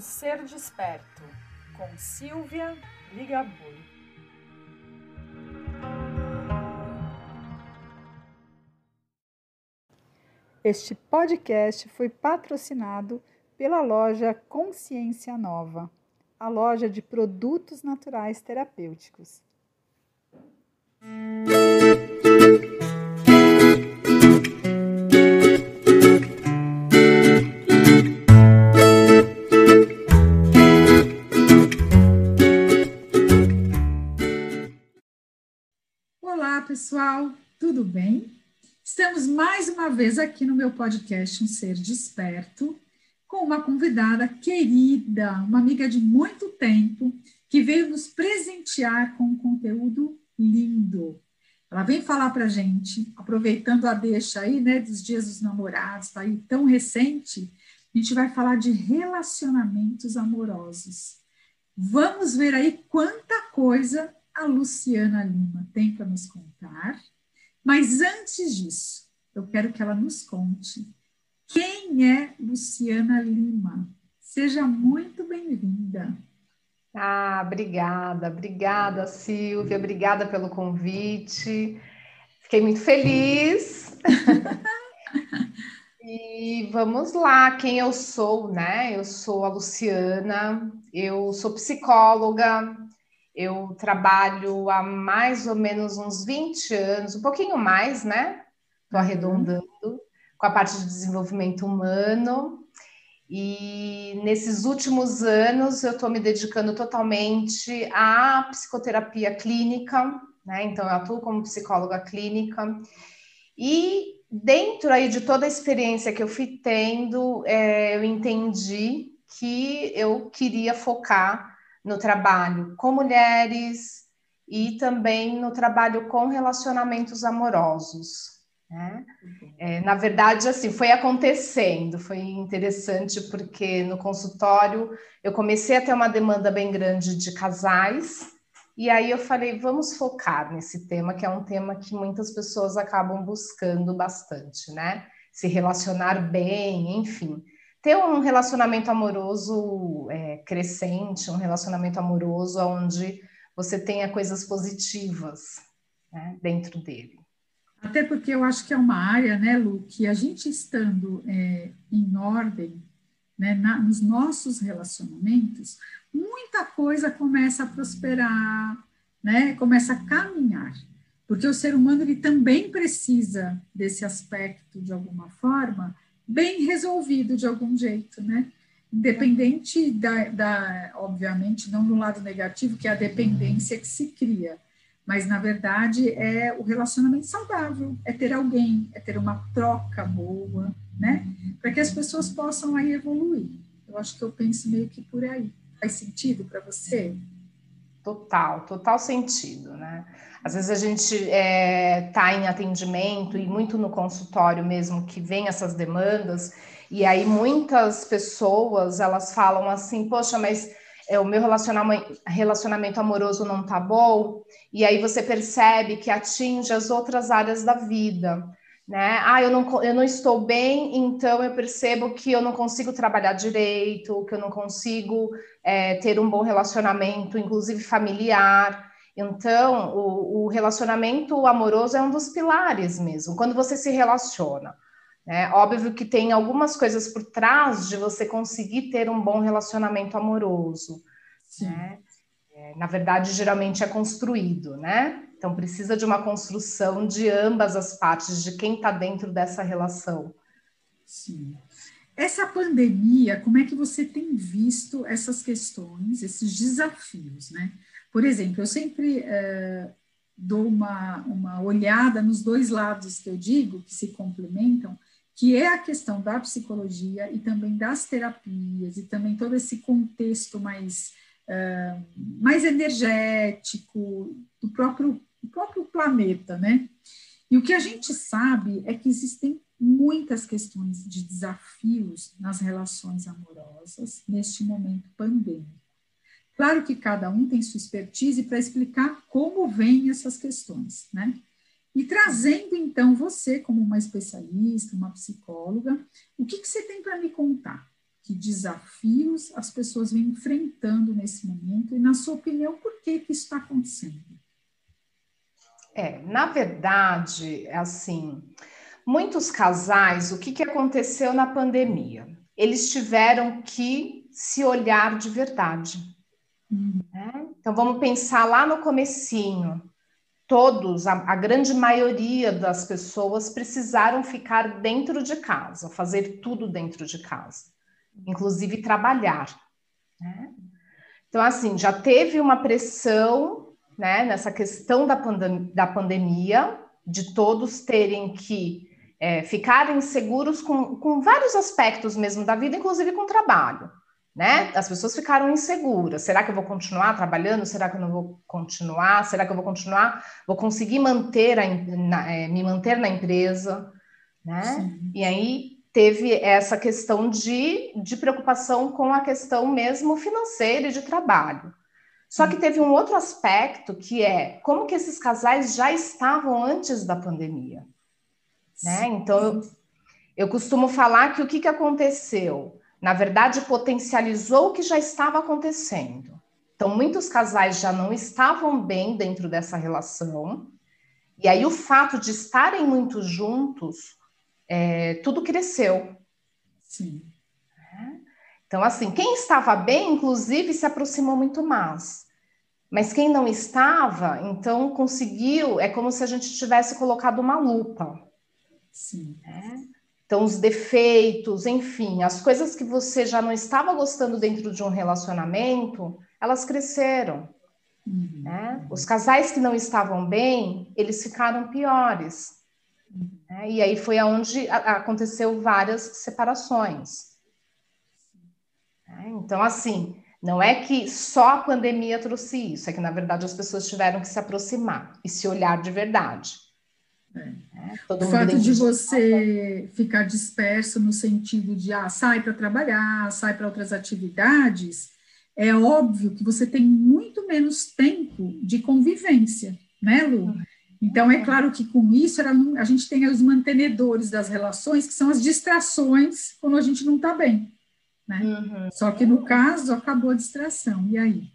Ser Desperto, com Silvia Ligabui. Este podcast foi patrocinado pela loja Consciência Nova, a loja de produtos naturais terapêuticos. Pessoal, tudo bem? Estamos mais uma vez aqui no meu podcast Um Ser Desperto, com uma convidada querida, uma amiga de muito tempo, que veio nos presentear com um conteúdo lindo. Ela vem falar para gente, aproveitando a deixa aí, né, dos dias dos namorados, tá aí tão recente, a gente vai falar de relacionamentos amorosos. Vamos ver aí quanta coisa a Luciana Lima tem para nos contar. Mas antes disso, eu quero que ela nos conte quem é Luciana Lima. Seja muito bem-vinda. Ah, obrigada, obrigada, Silvia, obrigada pelo convite. Fiquei muito feliz. e vamos lá, quem eu sou, né? Eu sou a Luciana, eu sou psicóloga, eu trabalho há mais ou menos uns 20 anos, um pouquinho mais, né? Estou uhum. arredondando, com a parte de desenvolvimento humano. E nesses últimos anos eu estou me dedicando totalmente à psicoterapia clínica, né? Então eu atuo como psicóloga clínica. E dentro aí de toda a experiência que eu fui tendo, é, eu entendi que eu queria focar no trabalho com mulheres e também no trabalho com relacionamentos amorosos. Né? É, na verdade, assim, foi acontecendo, foi interessante porque no consultório eu comecei a ter uma demanda bem grande de casais, e aí eu falei, vamos focar nesse tema, que é um tema que muitas pessoas acabam buscando bastante, né? Se relacionar bem, enfim ter um relacionamento amoroso é, crescente, um relacionamento amoroso onde você tenha coisas positivas né, dentro dele. Até porque eu acho que é uma área, né, Lu, que a gente estando é, em ordem né, na, nos nossos relacionamentos, muita coisa começa a prosperar, né, começa a caminhar. Porque o ser humano ele também precisa desse aspecto de alguma forma bem resolvido de algum jeito, né? Independente da, da, obviamente, não no lado negativo, que é a dependência que se cria, mas na verdade é o relacionamento saudável, é ter alguém, é ter uma troca boa, né? Para que as pessoas possam aí evoluir. Eu acho que eu penso meio que por aí. Faz sentido para você? Total, total sentido, né? Às vezes a gente está é, em atendimento e muito no consultório mesmo que vem essas demandas, e aí muitas pessoas elas falam assim, poxa, mas é, o meu relacionamento, relacionamento amoroso não tá bom, e aí você percebe que atinge as outras áreas da vida né? Ah, eu não, eu não estou bem, então eu percebo que eu não consigo trabalhar direito, que eu não consigo é, ter um bom relacionamento, inclusive familiar. Então, o, o, relacionamento amoroso é um dos pilares mesmo, quando você se relaciona. Né? Óbvio que tem algumas coisas por trás de você conseguir ter um bom relacionamento amoroso. Né? É, na verdade, geralmente é construído, né? Então, precisa de uma construção de ambas as partes, de quem está dentro dessa relação. Sim. Essa pandemia, como é que você tem visto essas questões, esses desafios, né? Por exemplo, eu sempre é, dou uma, uma olhada nos dois lados que eu digo, que se complementam, que é a questão da psicologia e também das terapias, e também todo esse contexto mais, uh, mais energético, do próprio o próprio planeta, né? E o que a gente sabe é que existem muitas questões de desafios nas relações amorosas neste momento pandêmico. Claro que cada um tem sua expertise para explicar como vêm essas questões, né? E trazendo então você como uma especialista, uma psicóloga, o que, que você tem para me contar? que desafios as pessoas vêm enfrentando nesse momento? E, na sua opinião, por que, que isso está acontecendo? É, na verdade, assim, muitos casais, o que, que aconteceu na pandemia? Eles tiveram que se olhar de verdade. Uhum. Né? Então, vamos pensar lá no comecinho. Todos, a, a grande maioria das pessoas precisaram ficar dentro de casa, fazer tudo dentro de casa, inclusive trabalhar. Né? Então, assim, já teve uma pressão né, nessa questão da, pandem da pandemia, de todos terem que é, ficarem seguros com, com vários aspectos mesmo da vida, inclusive com o trabalho. Né? As pessoas ficaram inseguras. Será que eu vou continuar trabalhando? Será que eu não vou continuar? Será que eu vou continuar? Vou conseguir manter a, na, é, me manter na empresa? Né? E aí teve essa questão de, de preocupação com a questão mesmo financeira e de trabalho. Só que teve um outro aspecto que é como que esses casais já estavam antes da pandemia. Né? Então, eu, eu costumo falar que o que, que aconteceu? Na verdade, potencializou o que já estava acontecendo. Então, muitos casais já não estavam bem dentro dessa relação, e aí o fato de estarem muito juntos, é, tudo cresceu. Sim. Então, assim, quem estava bem, inclusive, se aproximou muito mais. Mas quem não estava, então conseguiu, é como se a gente tivesse colocado uma lupa. Sim. Né? Então, os defeitos, enfim, as coisas que você já não estava gostando dentro de um relacionamento, elas cresceram. Uhum. Né? Os casais que não estavam bem, eles ficaram piores. Uhum. Né? E aí foi aonde aconteceu várias separações. Né? Então, assim, não é que só a pandemia trouxe isso, é que, na verdade, as pessoas tiveram que se aproximar e se olhar de verdade. É. É, o fato de você ficar disperso no sentido de ah, sai para trabalhar, sai para outras atividades, é óbvio que você tem muito menos tempo de convivência, né, Lu? Uhum. Então, é claro que com isso a gente tem os mantenedores das relações, que são as distrações quando a gente não está bem. Né? Uhum. Só que no caso acabou a distração. E aí?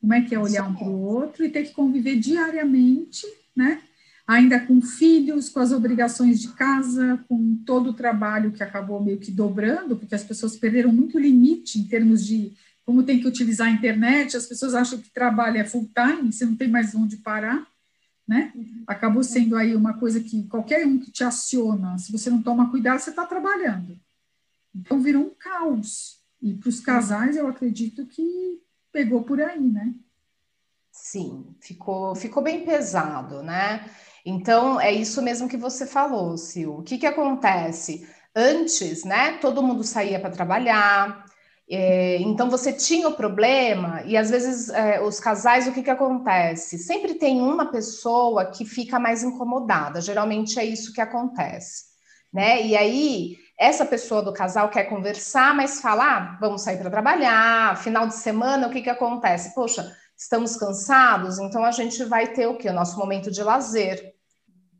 Como é que é olhar um para o outro e ter que conviver diariamente, né? Ainda com filhos, com as obrigações de casa, com todo o trabalho que acabou meio que dobrando, porque as pessoas perderam muito limite em termos de como tem que utilizar a internet, as pessoas acham que trabalho é full time, você não tem mais onde parar, né? Uhum. Acabou sendo aí uma coisa que qualquer um que te aciona, se você não toma cuidado, você está trabalhando. Então virou um caos. E para os casais, eu acredito que pegou por aí, né? Sim, ficou, ficou bem pesado, né? Então, é isso mesmo que você falou, Sil. O que, que acontece? Antes, né, todo mundo saía para trabalhar, é, então você tinha o problema, e às vezes é, os casais, o que, que acontece? Sempre tem uma pessoa que fica mais incomodada, geralmente é isso que acontece, né? E aí essa pessoa do casal quer conversar, mas fala, ah, vamos sair para trabalhar, final de semana, o que, que acontece? Poxa, estamos cansados, então a gente vai ter o quê? O nosso momento de lazer.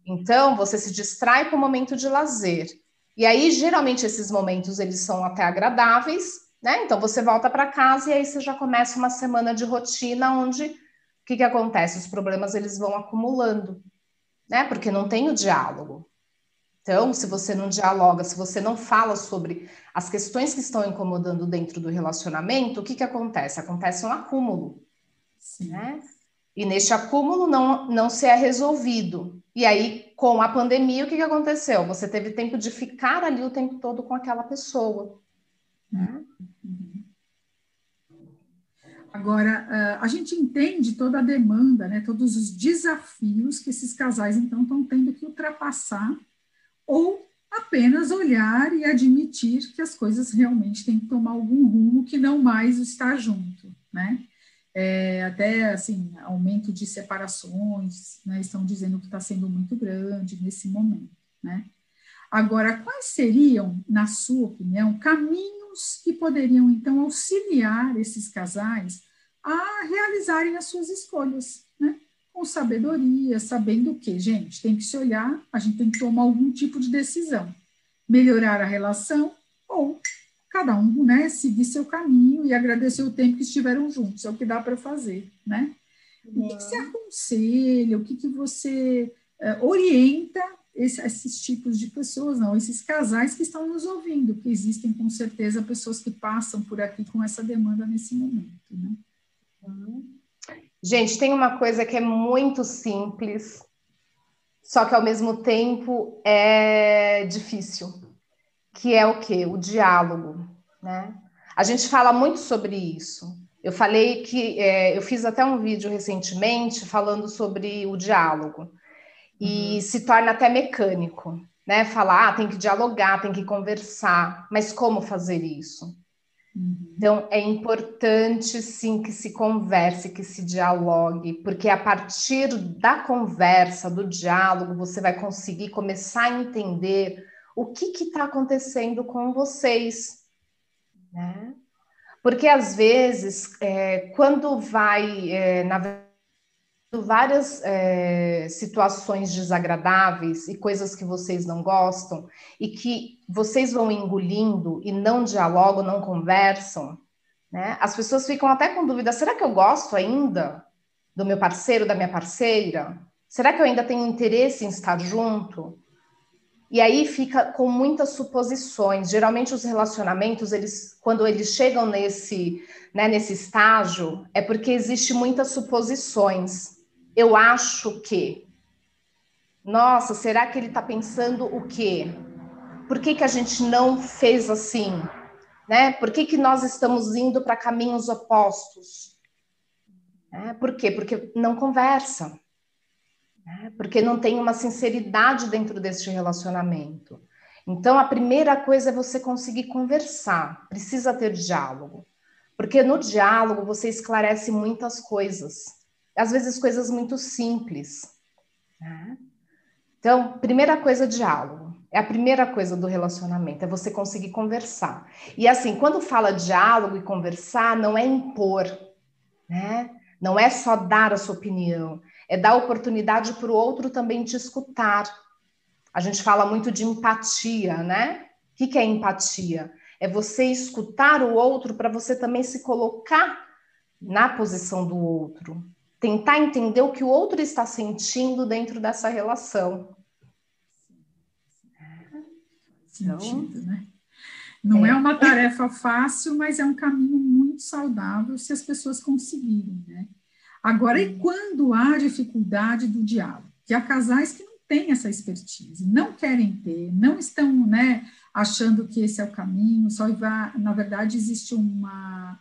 Então, você se distrai com o momento de lazer. E aí, geralmente, esses momentos, eles são até agradáveis, né? Então, você volta para casa e aí você já começa uma semana de rotina onde, o que, que acontece? Os problemas, eles vão acumulando, né? Porque não tem o diálogo. Então, se você não dialoga, se você não fala sobre as questões que estão incomodando dentro do relacionamento, o que, que acontece? Acontece um acúmulo. Sim. Né? E neste acúmulo não, não se é resolvido. E aí, com a pandemia, o que, que aconteceu? Você teve tempo de ficar ali o tempo todo com aquela pessoa. Né? Agora, a gente entende toda a demanda, né, todos os desafios que esses casais, então, estão tendo que ultrapassar ou apenas olhar e admitir que as coisas realmente têm que tomar algum rumo que não mais está junto, né? É, até assim, aumento de separações, né, estão dizendo que está sendo muito grande nesse momento, né? Agora, quais seriam, na sua opinião, caminhos que poderiam então auxiliar esses casais a realizarem as suas escolhas, né? Com sabedoria, sabendo o que, gente, tem que se olhar, a gente tem que tomar algum tipo de decisão, melhorar a relação ou cada um, né, seguir seu caminho e agradecer o tempo que estiveram juntos, é o que dá para fazer, né? O que, que, você aconselha, o que, que você uh, orienta esse, esses tipos de pessoas, não, esses casais que estão nos ouvindo, que existem com certeza pessoas que passam por aqui com essa demanda nesse momento, né? Gente, tem uma coisa que é muito simples, só que ao mesmo tempo é difícil, que é o que? O diálogo, né? A gente fala muito sobre isso. Eu falei que é, eu fiz até um vídeo recentemente falando sobre o diálogo e uhum. se torna até mecânico, né? Falar, ah, tem que dialogar, tem que conversar, mas como fazer isso? Uhum. Então, é importante sim que se converse, que se dialogue, porque a partir da conversa, do diálogo, você vai conseguir começar a entender o que está acontecendo com vocês, né? Porque às vezes, é, quando vai, é, na várias é, situações desagradáveis e coisas que vocês não gostam e que vocês vão engolindo e não dialogam, não conversam, né? As pessoas ficam até com dúvida: será que eu gosto ainda do meu parceiro, da minha parceira? Será que eu ainda tenho interesse em estar junto? E aí fica com muitas suposições. Geralmente os relacionamentos, eles, quando eles chegam nesse, né, nesse estágio, é porque existe muitas suposições eu acho que. Nossa, será que ele está pensando o quê? Por que, que a gente não fez assim? Né? Por que, que nós estamos indo para caminhos opostos? É, por quê? Porque não conversa. Né? Porque não tem uma sinceridade dentro deste relacionamento. Então, a primeira coisa é você conseguir conversar, precisa ter diálogo. Porque no diálogo você esclarece muitas coisas às vezes coisas muito simples. Né? Então, primeira coisa, diálogo. É a primeira coisa do relacionamento, é você conseguir conversar. E assim, quando fala diálogo e conversar, não é impor, né? Não é só dar a sua opinião, é dar oportunidade para o outro também te escutar. A gente fala muito de empatia, né? O que é empatia? É você escutar o outro para você também se colocar na posição do outro, tentar entender o que o outro está sentindo dentro dessa relação. Sentido, né? Não é. é. uma tarefa fácil, mas é um caminho muito saudável se as pessoas conseguirem, né? Agora, e quando há dificuldade do diálogo? Que há casais que não têm essa expertise, não querem ter, não estão, né, achando que esse é o caminho, só vai, na verdade, existe uma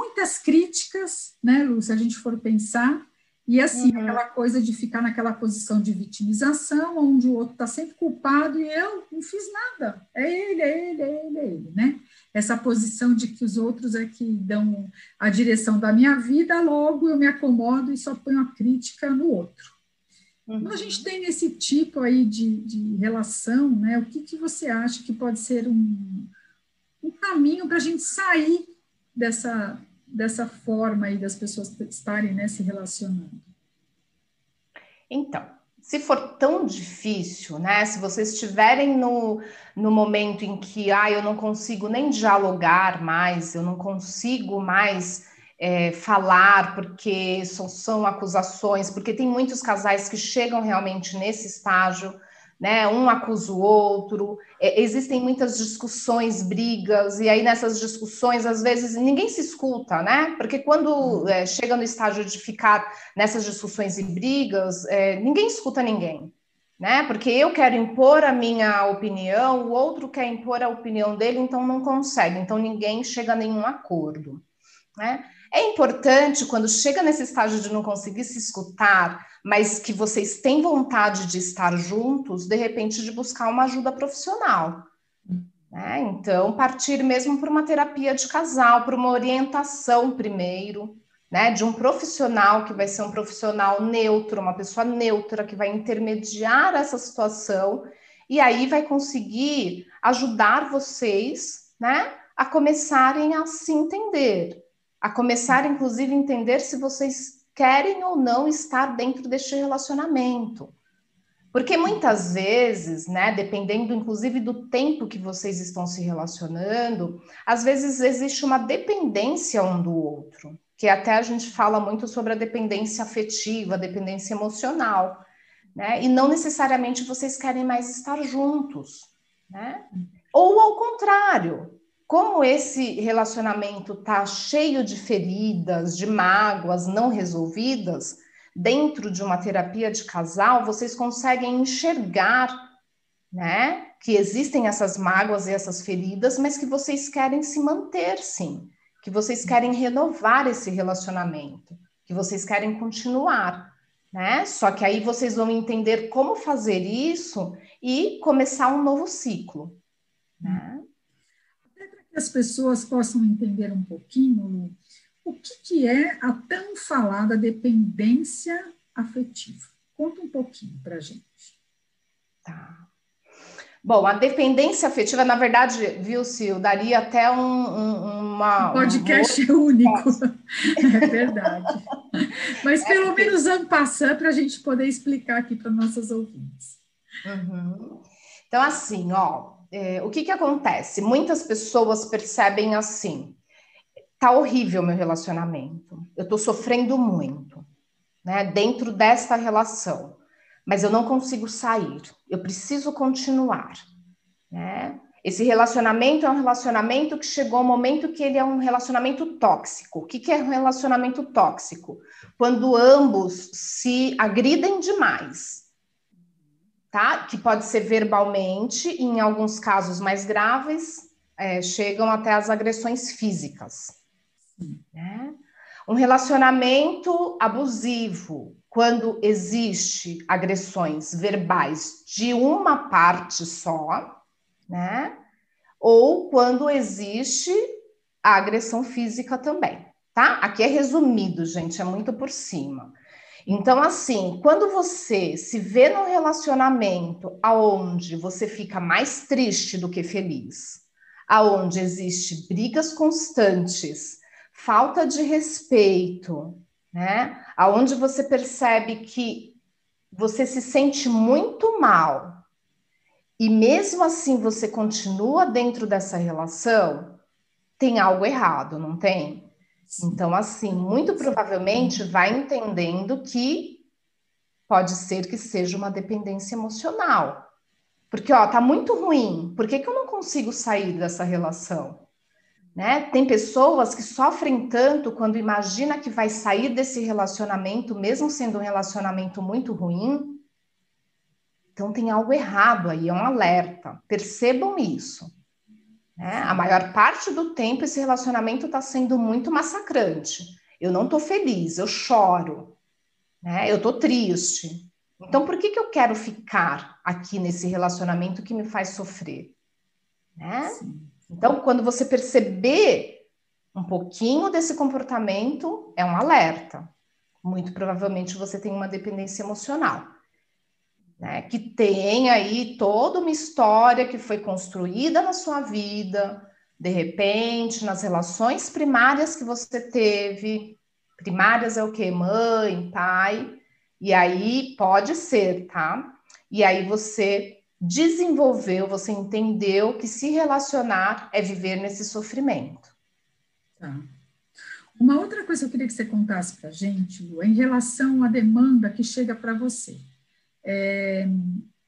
muitas críticas, né, Lu, se a gente for pensar, e assim, uhum. aquela coisa de ficar naquela posição de vitimização, onde o outro está sempre culpado e eu não fiz nada, é ele, é ele, é ele, é ele, né? Essa posição de que os outros é que dão a direção da minha vida, logo eu me acomodo e só ponho a crítica no outro. Uhum. Quando a gente tem esse tipo aí de, de relação, né, o que, que você acha que pode ser um, um caminho para a gente sair dessa, dessa forma aí das pessoas estarem né, se relacionando? Então, se for tão difícil, né? Se vocês estiverem no, no momento em que ah, eu não consigo nem dialogar mais, eu não consigo mais é, falar porque são, são acusações, porque tem muitos casais que chegam realmente nesse estágio né? Um acusa o outro, é, existem muitas discussões, brigas, e aí nessas discussões, às vezes, ninguém se escuta, né? Porque quando é, chega no estágio de ficar nessas discussões e brigas, é, ninguém escuta ninguém. Né? Porque eu quero impor a minha opinião, o outro quer impor a opinião dele, então não consegue, então ninguém chega a nenhum acordo. Né? É importante, quando chega nesse estágio de não conseguir se escutar, mas que vocês têm vontade de estar juntos, de repente, de buscar uma ajuda profissional. Né? Então, partir mesmo para uma terapia de casal, para uma orientação primeiro, né? De um profissional que vai ser um profissional neutro, uma pessoa neutra que vai intermediar essa situação e aí vai conseguir ajudar vocês, né? A começarem a se entender a começar, inclusive, a entender se vocês querem ou não estar dentro deste relacionamento. Porque muitas vezes, né, dependendo inclusive do tempo que vocês estão se relacionando, às vezes existe uma dependência um do outro, que até a gente fala muito sobre a dependência afetiva, a dependência emocional, né? E não necessariamente vocês querem mais estar juntos, né? Ou ao contrário, como esse relacionamento tá cheio de feridas, de mágoas não resolvidas, dentro de uma terapia de casal, vocês conseguem enxergar, né, que existem essas mágoas e essas feridas, mas que vocês querem se manter, sim, que vocês querem renovar esse relacionamento, que vocês querem continuar, né? Só que aí vocês vão entender como fazer isso e começar um novo ciclo, né? Que as pessoas possam entender um pouquinho, o que, que é a tão falada dependência afetiva? Conta um pouquinho para a gente. Tá. Bom, a dependência afetiva, na verdade, viu, Sil, daria até um, um uma. Um podcast um... único. é verdade. Mas é pelo porque... menos ano passando para a gente poder explicar aqui para nossas ouvintes. Uhum. Então, assim, ó, é, o que, que acontece? Muitas pessoas percebem assim: tá horrível meu relacionamento, eu tô sofrendo muito, né, dentro desta relação, mas eu não consigo sair, eu preciso continuar, né? Esse relacionamento é um relacionamento que chegou ao momento que ele é um relacionamento tóxico. O que, que é um relacionamento tóxico? Quando ambos se agridem demais, tá? Que pode ser verbalmente, e em alguns casos mais graves, é, chegam até as agressões físicas. Né? Um relacionamento abusivo, quando existe agressões verbais de uma parte só, né? Ou quando existe a agressão física também, tá? Aqui é resumido, gente, é muito por cima. Então, assim, quando você se vê num relacionamento aonde você fica mais triste do que feliz, aonde existe brigas constantes, falta de respeito, né? Aonde você percebe que você se sente muito mal e mesmo assim você continua dentro dessa relação, tem algo errado, não tem? Então, assim, muito provavelmente vai entendendo que pode ser que seja uma dependência emocional. Porque, ó, tá muito ruim, por que, que eu não consigo sair dessa relação? Né? Tem pessoas que sofrem tanto quando imagina que vai sair desse relacionamento, mesmo sendo um relacionamento muito ruim. Então tem algo errado aí, é um alerta. Percebam isso. Né? A maior parte do tempo esse relacionamento está sendo muito massacrante. Eu não estou feliz, eu choro, né? eu estou triste. Então por que, que eu quero ficar aqui nesse relacionamento que me faz sofrer? Né? Então, quando você perceber um pouquinho desse comportamento, é um alerta. Muito provavelmente você tem uma dependência emocional. Né? Que tem aí toda uma história que foi construída na sua vida, de repente, nas relações primárias que você teve. Primárias é o quê? Mãe, pai. E aí pode ser, tá? E aí você desenvolveu, você entendeu que se relacionar é viver nesse sofrimento. Tá. Uma outra coisa que eu queria que você contasse para gente, Lu, é em relação à demanda que chega para você. É,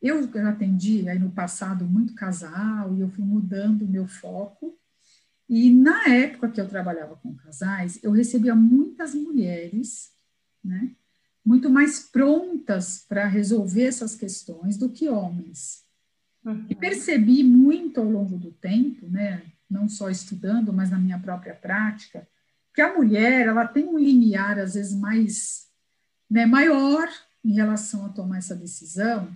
eu atendi aí no passado muito casal e eu fui mudando o meu foco. E na época que eu trabalhava com casais, eu recebia muitas mulheres, né, muito mais prontas para resolver essas questões do que homens. Uhum. E percebi muito ao longo do tempo, né, não só estudando, mas na minha própria prática, que a mulher ela tem um limiar às vezes mais né, maior em relação a tomar essa decisão,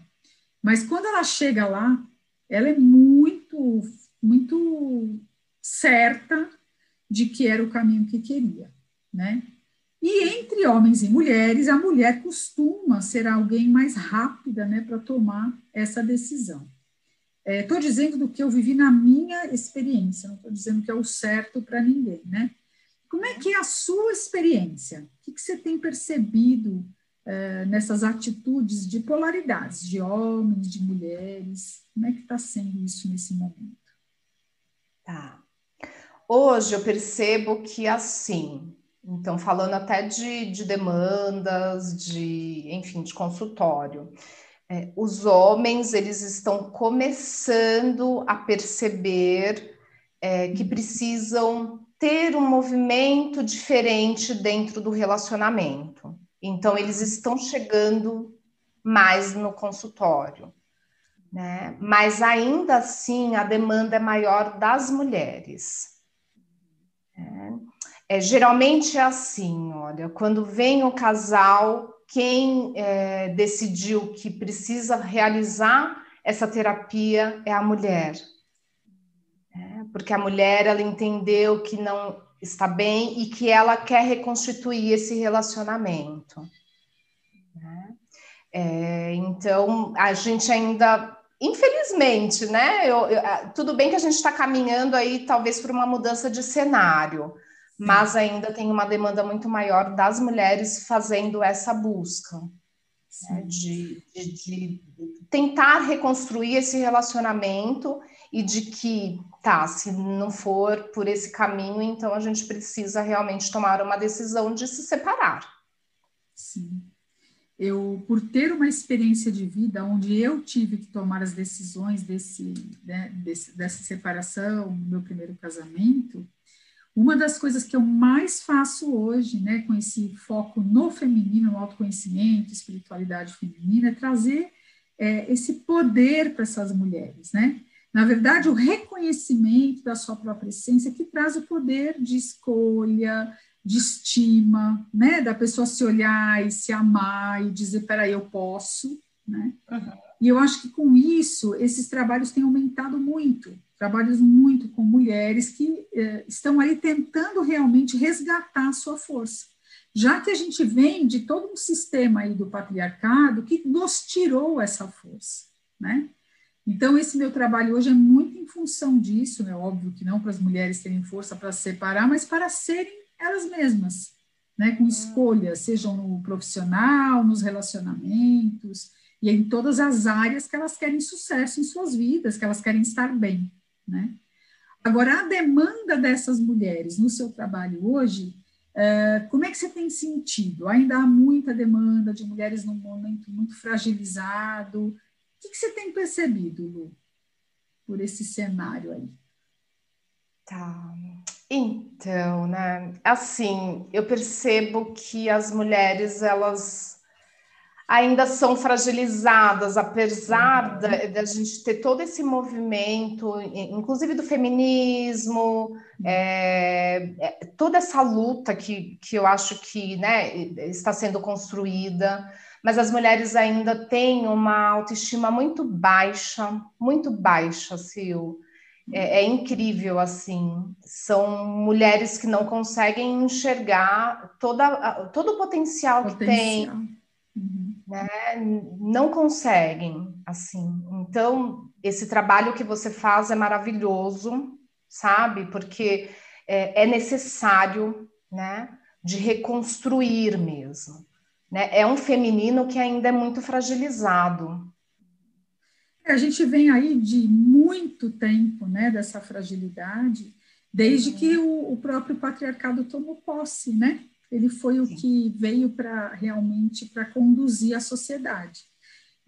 mas quando ela chega lá, ela é muito muito certa de que era o caminho que queria, né? E entre homens e mulheres, a mulher costuma ser alguém mais rápida, né, para tomar essa decisão. Estou é, dizendo do que eu vivi na minha experiência, não estou dizendo que é o certo para ninguém, né? Como é que é a sua experiência? O que, que você tem percebido é, nessas atitudes de polaridades, de homens, de mulheres? Como é que está sendo isso nesse momento? Tá. Hoje eu percebo que assim, então falando até de, de demandas, de enfim, de consultório, é, os homens eles estão começando a perceber é, que precisam ter um movimento diferente dentro do relacionamento. Então eles estão chegando mais no consultório né? Mas ainda assim a demanda é maior das mulheres. É, é geralmente é assim, olha, quando vem o casal, quem é, decidiu que precisa realizar essa terapia é a mulher, é, porque a mulher ela entendeu que não está bem e que ela quer reconstituir esse relacionamento. Né? É, então, a gente ainda infelizmente, né? Eu, eu, tudo bem que a gente está caminhando aí, talvez, para uma mudança de cenário, mas ainda tem uma demanda muito maior das mulheres fazendo essa busca. Né? De, de, de, tentar reconstruir esse relacionamento e de que, tá, se não for por esse caminho, então a gente precisa realmente tomar uma decisão de se separar. Sim eu, por ter uma experiência de vida onde eu tive que tomar as decisões desse, né, desse, dessa separação, meu primeiro casamento, uma das coisas que eu mais faço hoje, né, com esse foco no feminino, no autoconhecimento, espiritualidade feminina, é trazer é, esse poder para essas mulheres, né? Na verdade, o reconhecimento da sua própria essência que traz o poder de escolha, de estima, né, da pessoa se olhar e se amar e dizer, peraí, eu posso, né? Uhum. E eu acho que com isso, esses trabalhos têm aumentado muito, trabalhos muito com mulheres que eh, estão aí tentando realmente resgatar a sua força. Já que a gente vem de todo um sistema aí do patriarcado que nos tirou essa força, né? Então, esse meu trabalho hoje é muito em função disso, é né? óbvio que não para as mulheres terem força para se separar, mas para serem elas mesmas, né, com escolhas, sejam no profissional, nos relacionamentos e em todas as áreas que elas querem sucesso em suas vidas, que elas querem estar bem, né? Agora, a demanda dessas mulheres no seu trabalho hoje, é, como é que você tem sentido? Ainda há muita demanda de mulheres num momento muito fragilizado. O que, que você tem percebido, Lu, por esse cenário aí? Tá. Então, né? Assim, eu percebo que as mulheres, elas ainda são fragilizadas, apesar da, da gente ter todo esse movimento, inclusive do feminismo, é, é, toda essa luta que, que eu acho que né, está sendo construída, mas as mulheres ainda têm uma autoestima muito baixa, muito baixa, Sil é, é, incrível, assim. São mulheres que não conseguem enxergar toda, todo o potencial, potencial. que tem. Uhum. Né? Não conseguem, assim. Então, esse trabalho que você faz é maravilhoso, sabe? Porque é, é necessário, né? De reconstruir mesmo. Né? É um feminino que ainda é muito fragilizado. A gente vem aí de muito tempo, né, dessa fragilidade, desde que o, o próprio patriarcado tomou posse, né? Ele foi o que veio para realmente para conduzir a sociedade.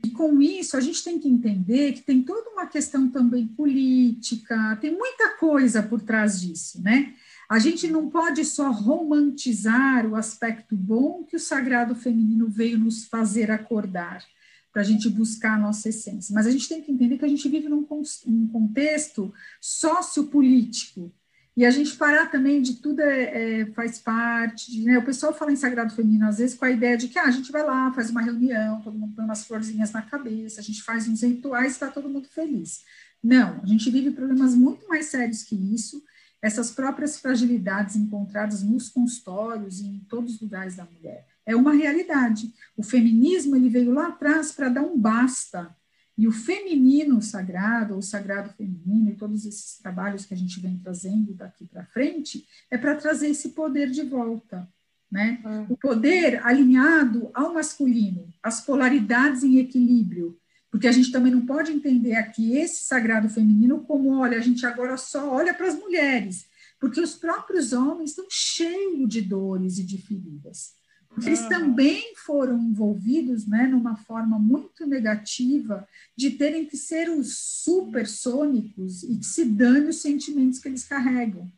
E com isso, a gente tem que entender que tem toda uma questão também política, tem muita coisa por trás disso, né? A gente não pode só romantizar o aspecto bom que o sagrado feminino veio nos fazer acordar para a gente buscar a nossa essência. Mas a gente tem que entender que a gente vive num, num contexto sociopolítico, e a gente parar também de tudo é, é, faz parte, de, né? o pessoal fala em sagrado feminino às vezes com a ideia de que ah, a gente vai lá, faz uma reunião, todo mundo põe umas florzinhas na cabeça, a gente faz uns rituais e está todo mundo feliz. Não, a gente vive problemas muito mais sérios que isso, essas próprias fragilidades encontradas nos consultórios e em todos os lugares da mulher é uma realidade. O feminismo ele veio lá atrás para dar um basta. E o feminino sagrado, ou sagrado feminino, e todos esses trabalhos que a gente vem trazendo daqui para frente, é para trazer esse poder de volta. né? Uhum. O poder alinhado ao masculino, as polaridades em equilíbrio, porque a gente também não pode entender aqui esse sagrado feminino como, olha, a gente agora só olha para as mulheres, porque os próprios homens estão cheios de dores e de feridas. Porque eles também foram envolvidos né, numa forma muito negativa de terem que ser os supersônicos e que se dane os sentimentos que eles carregam.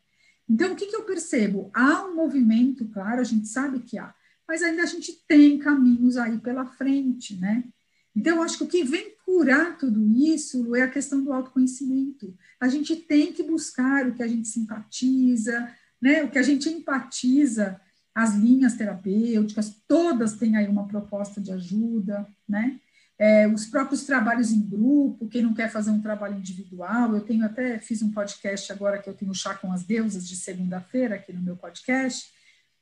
Então, o que, que eu percebo? Há um movimento, claro, a gente sabe que há, mas ainda a gente tem caminhos aí pela frente, né? Então, acho que o que vem curar tudo isso é a questão do autoconhecimento. A gente tem que buscar o que a gente simpatiza, né? o que a gente empatiza, as linhas terapêuticas, todas têm aí uma proposta de ajuda, né? É, os próprios trabalhos em grupo, quem não quer fazer um trabalho individual, eu tenho até, fiz um podcast agora que eu tenho chá com as deusas de segunda-feira aqui no meu podcast,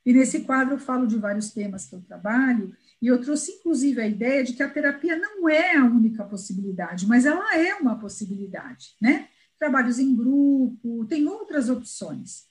e nesse quadro eu falo de vários temas que eu trabalho, e eu trouxe, inclusive, a ideia de que a terapia não é a única possibilidade, mas ela é uma possibilidade, né? Trabalhos em grupo, tem outras opções.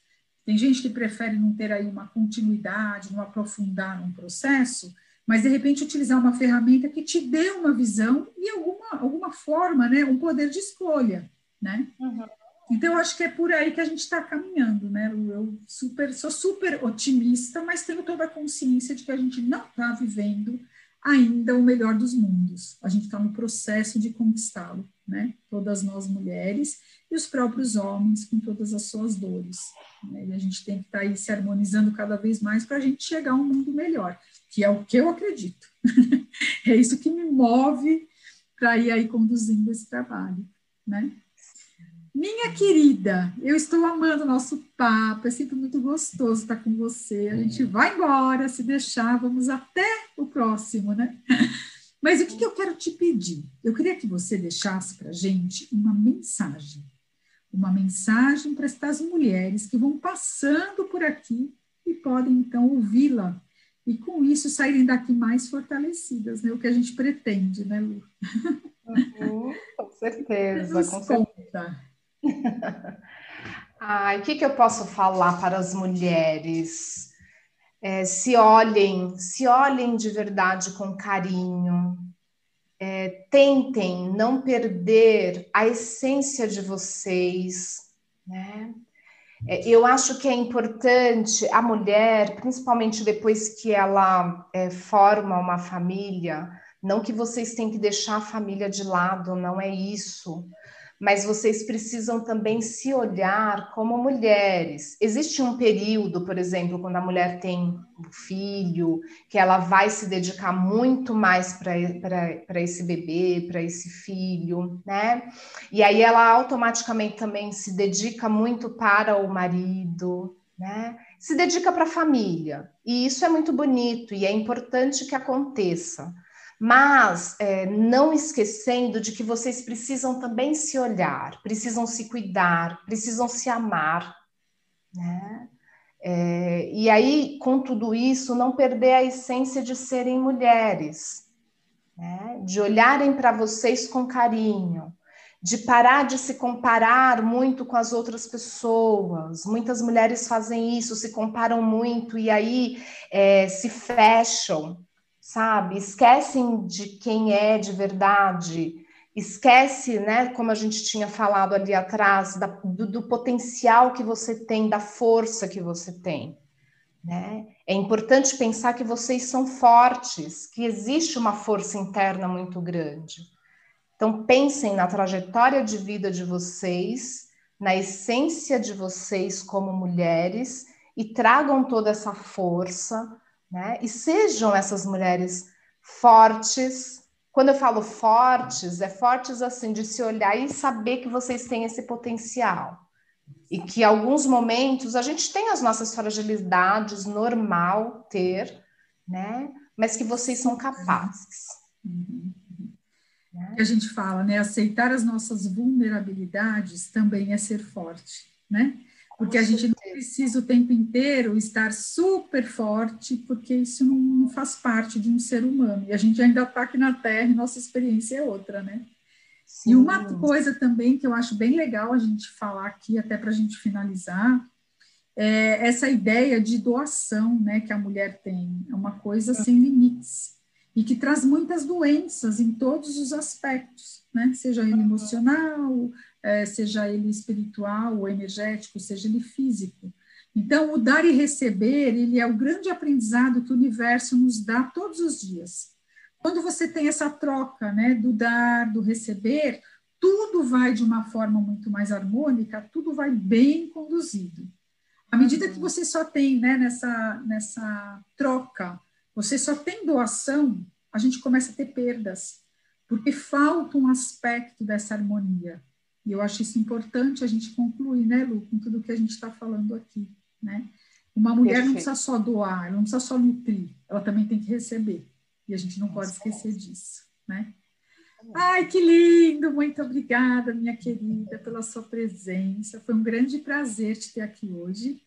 Tem gente que prefere não ter aí uma continuidade, não aprofundar num processo, mas de repente utilizar uma ferramenta que te dê uma visão e alguma, alguma forma, né? Um poder de escolha, né? Uhum. Então, eu acho que é por aí que a gente está caminhando, né? Eu super, sou super otimista, mas tenho toda a consciência de que a gente não está vivendo ainda o melhor dos mundos. A gente está no processo de conquistá-lo, né? Todas nós mulheres e os próprios homens com todas as suas dores. Né? E a gente tem que estar tá aí se harmonizando cada vez mais para a gente chegar a um mundo melhor, que é o que eu acredito. é isso que me move para ir aí conduzindo esse trabalho, né? Minha querida, eu estou amando o nosso papo, é sempre muito gostoso estar com você. A gente vai embora, se deixar, vamos até o próximo, né? Mas o que, que eu quero te pedir? Eu queria que você deixasse para a gente uma mensagem. Uma mensagem para estas mulheres que vão passando por aqui e podem, então, ouvi-la. E com isso saírem daqui mais fortalecidas, né? O que a gente pretende, né, Lu? Uhum, com certeza, com certeza. Ai, o que, que eu posso falar para as mulheres? É, se olhem, se olhem de verdade com carinho. É, tentem não perder a essência de vocês, né? É, eu acho que é importante a mulher, principalmente depois que ela é, forma uma família, não que vocês têm que deixar a família de lado, não é isso mas vocês precisam também se olhar como mulheres. Existe um período, por exemplo, quando a mulher tem um filho, que ela vai se dedicar muito mais para esse bebê, para esse filho, né? E aí ela automaticamente também se dedica muito para o marido, né? Se dedica para a família. E isso é muito bonito e é importante que aconteça mas é, não esquecendo de que vocês precisam também se olhar, precisam se cuidar, precisam se amar, né? É, e aí, com tudo isso, não perder a essência de serem mulheres, né? de olharem para vocês com carinho, de parar de se comparar muito com as outras pessoas. Muitas mulheres fazem isso, se comparam muito e aí é, se fecham sabe? Esquecem de quem é de verdade, esquece, né, como a gente tinha falado ali atrás, da, do, do, potencial que você tem, da força que você tem. Né? É importante pensar que vocês são fortes, que existe uma força interna muito grande. Então, pensem na trajetória de vida de vocês, na essência de vocês como mulheres e tragam toda essa força né? E sejam essas mulheres fortes. Quando eu falo fortes, é fortes assim de se olhar e saber que vocês têm esse potencial. E que alguns momentos a gente tem as nossas fragilidades, normal ter, né? Mas que vocês são capazes. Uhum. Né? A gente fala, né? Aceitar as nossas vulnerabilidades também é ser forte, né? Porque a gente não precisa o tempo inteiro estar super forte, porque isso não faz parte de um ser humano. E a gente ainda está aqui na Terra e nossa experiência é outra, né? Sim. E uma coisa também que eu acho bem legal a gente falar aqui, até para a gente finalizar, é, essa ideia de doação, né, que a mulher tem, é uma coisa sem limites e que traz muitas doenças em todos os aspectos, né, seja ele emocional, seja ele espiritual ou energético, seja ele físico. Então, o dar e receber, ele é o grande aprendizado que o universo nos dá todos os dias. Quando você tem essa troca, né, do dar, do receber, tudo vai de uma forma muito mais harmônica, tudo vai bem conduzido. À medida que uhum. você só tem, né, nessa, nessa troca, você só tem doação, a gente começa a ter perdas, porque falta um aspecto dessa harmonia. E eu acho isso importante a gente concluir, né, Lu, com tudo que a gente está falando aqui, né? Uma mulher Perfeito. não precisa só doar, ela não precisa só nutrir, ela também tem que receber. E a gente não pode esquecer disso, né? Ai, que lindo! Muito obrigada, minha querida, pela sua presença. Foi um grande prazer te ter aqui hoje.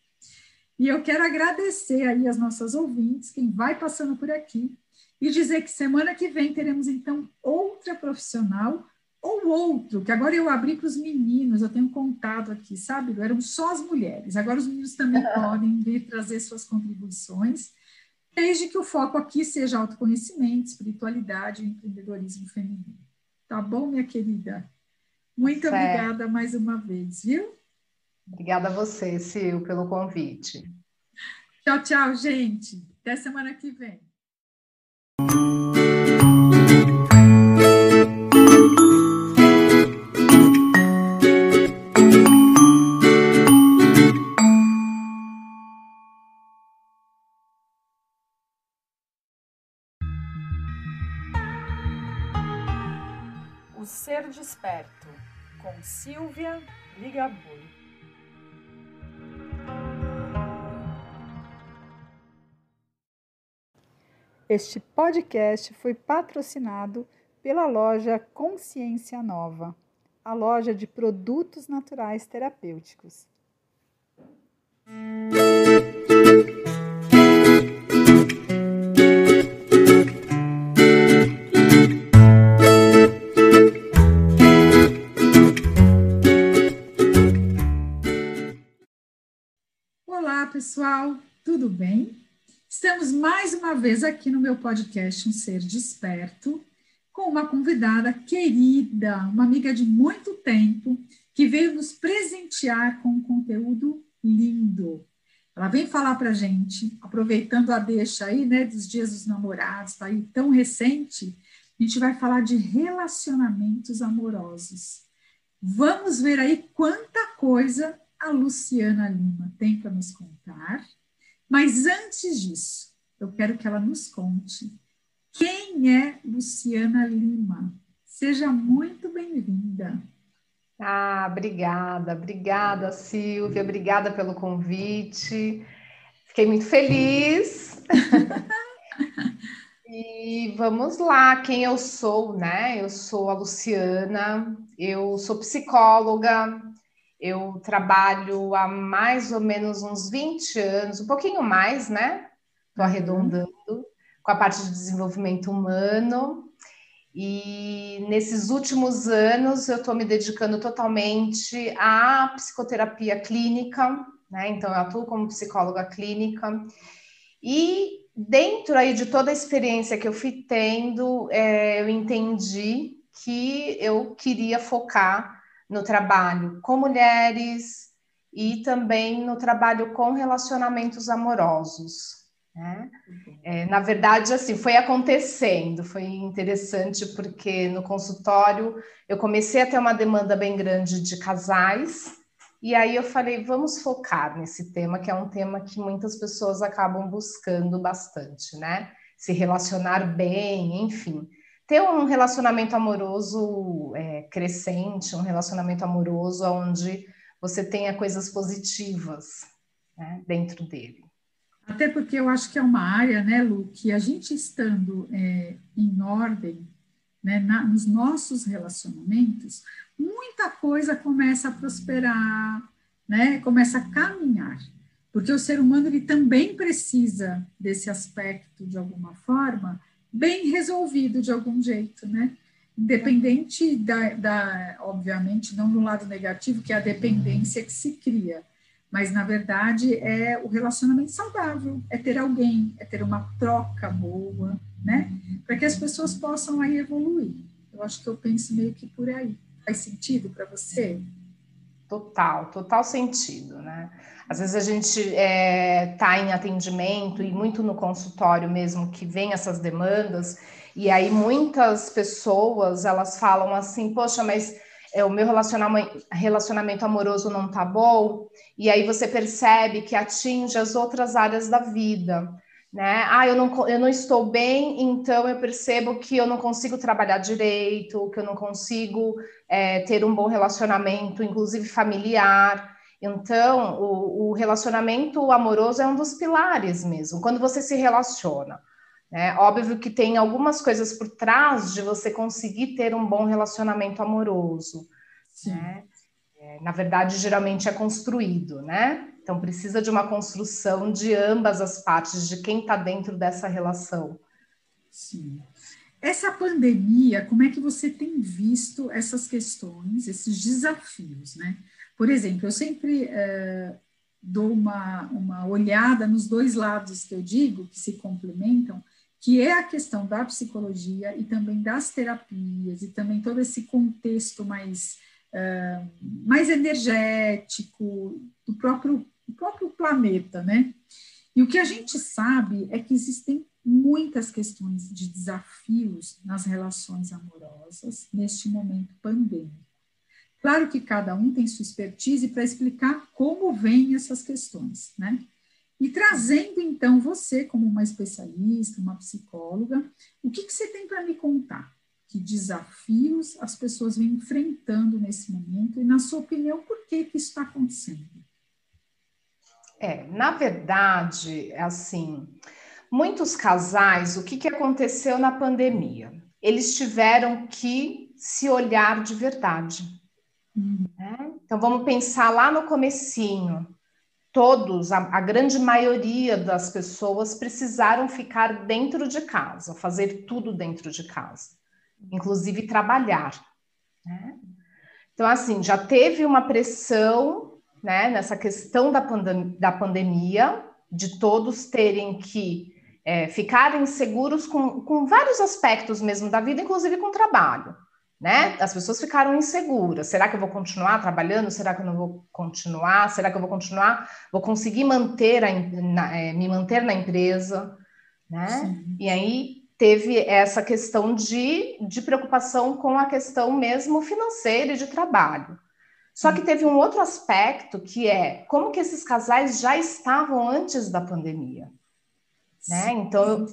E eu quero agradecer aí as nossas ouvintes, quem vai passando por aqui, e dizer que semana que vem teremos então outra profissional ou outro, que agora eu abri para os meninos, eu tenho contado aqui, sabe? Eram só as mulheres, agora os meninos também podem vir trazer suas contribuições desde que o foco aqui seja autoconhecimento, espiritualidade e empreendedorismo feminino. Tá bom, minha querida? Muito certo. obrigada mais uma vez, viu? Obrigada a você, Sil, pelo convite. Tchau, tchau, gente. Até semana que vem. Ser Desperto, com Silvia Ligabui. Este podcast foi patrocinado pela loja Consciência Nova, a loja de produtos naturais terapêuticos. Pessoal, tudo bem? Estamos mais uma vez aqui no meu podcast Um Ser Desperto, com uma convidada querida, uma amiga de muito tempo, que veio nos presentear com um conteúdo lindo. Ela vem falar para a gente, aproveitando a deixa aí, né, dos dias dos namorados, tá aí tão recente, a gente vai falar de relacionamentos amorosos. Vamos ver aí quanta coisa a Luciana Lima tem para nos contar. Mas antes disso, eu quero que ela nos conte quem é Luciana Lima. Seja muito bem-vinda. Ah, obrigada, obrigada, Silvia, obrigada pelo convite. Fiquei muito feliz. e vamos lá, quem eu sou, né? Eu sou a Luciana, eu sou psicóloga, eu trabalho há mais ou menos uns 20 anos, um pouquinho mais, né? Estou uhum. arredondando, com a parte de desenvolvimento humano. E nesses últimos anos eu estou me dedicando totalmente à psicoterapia clínica, né? Então eu atuo como psicóloga clínica. E dentro aí de toda a experiência que eu fui tendo, é, eu entendi que eu queria focar no trabalho com mulheres e também no trabalho com relacionamentos amorosos. Né? É, na verdade, assim, foi acontecendo, foi interessante porque no consultório eu comecei a ter uma demanda bem grande de casais, e aí eu falei, vamos focar nesse tema, que é um tema que muitas pessoas acabam buscando bastante, né? Se relacionar bem, enfim ter um relacionamento amoroso é, crescente, um relacionamento amoroso onde você tenha coisas positivas né, dentro dele. Até porque eu acho que é uma área, né, Lu, que a gente estando é, em ordem, né, na, nos nossos relacionamentos, muita coisa começa a prosperar, né, começa a caminhar. Porque o ser humano ele também precisa desse aspecto de alguma forma, bem resolvido de algum jeito, né? Independente da, da, obviamente, não do lado negativo, que é a dependência que se cria, Mas, na verdade, é o relacionamento saudável, é ter alguém, é ter uma troca boa, né? Para que as pessoas possam aí evoluir. Eu acho que eu penso meio que por aí. Faz sentido para você? Total, total sentido, né? Às vezes a gente está é, tá em atendimento e muito no consultório mesmo que vem essas demandas, e aí muitas pessoas elas falam assim, poxa, mas é, o meu relacionamento, relacionamento amoroso não tá bom, e aí você percebe que atinge as outras áreas da vida né? Ah, eu não, eu não estou bem, então eu percebo que eu não consigo trabalhar direito, que eu não consigo é, ter um bom relacionamento, inclusive familiar. Então, o, o, relacionamento amoroso é um dos pilares mesmo, quando você se relaciona. Né? Óbvio que tem algumas coisas por trás de você conseguir ter um bom relacionamento amoroso. Né? É, na verdade, geralmente é construído, né? Então, precisa de uma construção de ambas as partes, de quem está dentro dessa relação. Sim. Essa pandemia, como é que você tem visto essas questões, esses desafios, né? Por exemplo, eu sempre é, dou uma, uma olhada nos dois lados que eu digo, que se complementam, que é a questão da psicologia e também das terapias, e também todo esse contexto mais, mais energético, do próprio o próprio planeta, né? E o que a gente sabe é que existem muitas questões de desafios nas relações amorosas neste momento pandêmico. Claro que cada um tem sua expertise para explicar como vêm essas questões, né? E trazendo então você como uma especialista, uma psicóloga, o que, que você tem para me contar? Que desafios as pessoas vêm enfrentando nesse momento e, na sua opinião, por que, que está acontecendo? É, na verdade, assim, muitos casais, o que, que aconteceu na pandemia? Eles tiveram que se olhar de verdade. Uhum. Né? Então vamos pensar lá no comecinho. Todos, a, a, grande maioria das pessoas precisaram ficar dentro de casa, fazer tudo dentro de casa, inclusive trabalhar. Né? Então, assim, já teve uma pressão né, nessa questão da, pandem da pandemia, de todos terem que é, ficarem seguros com, com vários aspectos mesmo da vida, inclusive com o trabalho. Né? As pessoas ficaram inseguras. Será que eu vou continuar trabalhando? Será que eu não vou continuar? Será que eu vou continuar? Vou conseguir manter a, na, é, me manter na empresa? Né? E aí teve essa questão de, de preocupação com a questão mesmo financeira e de trabalho. Só que teve um outro aspecto que é como que esses casais já estavam antes da pandemia. Né? Então, eu,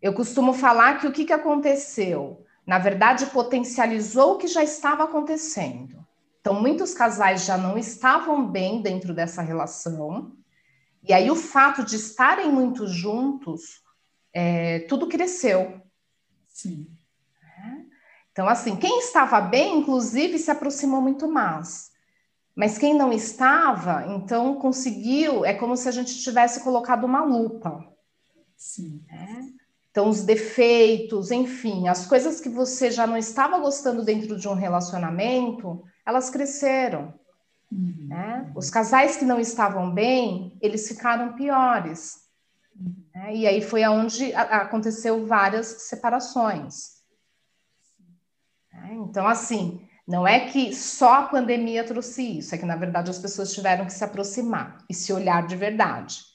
eu costumo falar que o que, que aconteceu? Na verdade, potencializou o que já estava acontecendo. Então, muitos casais já não estavam bem dentro dessa relação, e aí o fato de estarem muito juntos, é, tudo cresceu. Sim. Então, assim, quem estava bem, inclusive, se aproximou muito mais. Mas quem não estava, então conseguiu, é como se a gente tivesse colocado uma lupa. Sim. Né? Então, os defeitos, enfim, as coisas que você já não estava gostando dentro de um relacionamento, elas cresceram. Uhum. Né? Os casais que não estavam bem, eles ficaram piores. Uhum. Né? E aí foi aonde aconteceu várias separações. Né? Então, assim, não é que só a pandemia trouxe isso, é que na verdade as pessoas tiveram que se aproximar e se olhar de verdade.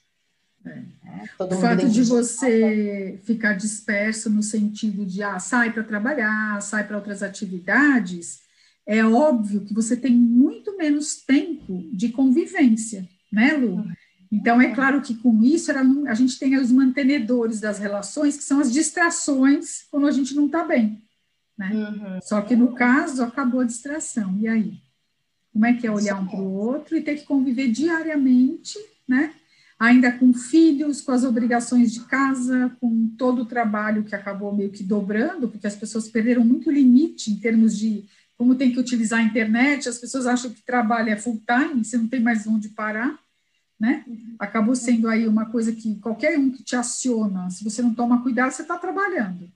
É. É, o fato de você ficar disperso no sentido de ah, sai para trabalhar, sai para outras atividades, é óbvio que você tem muito menos tempo de convivência, né, Lu? Então, é claro que com isso a gente tem os mantenedores das relações, que são as distrações quando a gente não está bem. Né? Uhum. Só que no caso acabou a distração. E aí? Como é que é olhar um para o outro e ter que conviver diariamente, né? Ainda com filhos, com as obrigações de casa, com todo o trabalho que acabou meio que dobrando, porque as pessoas perderam muito limite em termos de como tem que utilizar a internet, as pessoas acham que trabalho é full time, você não tem mais onde parar, né? Uhum. Acabou sendo aí uma coisa que qualquer um que te aciona, se você não toma cuidado, você está trabalhando.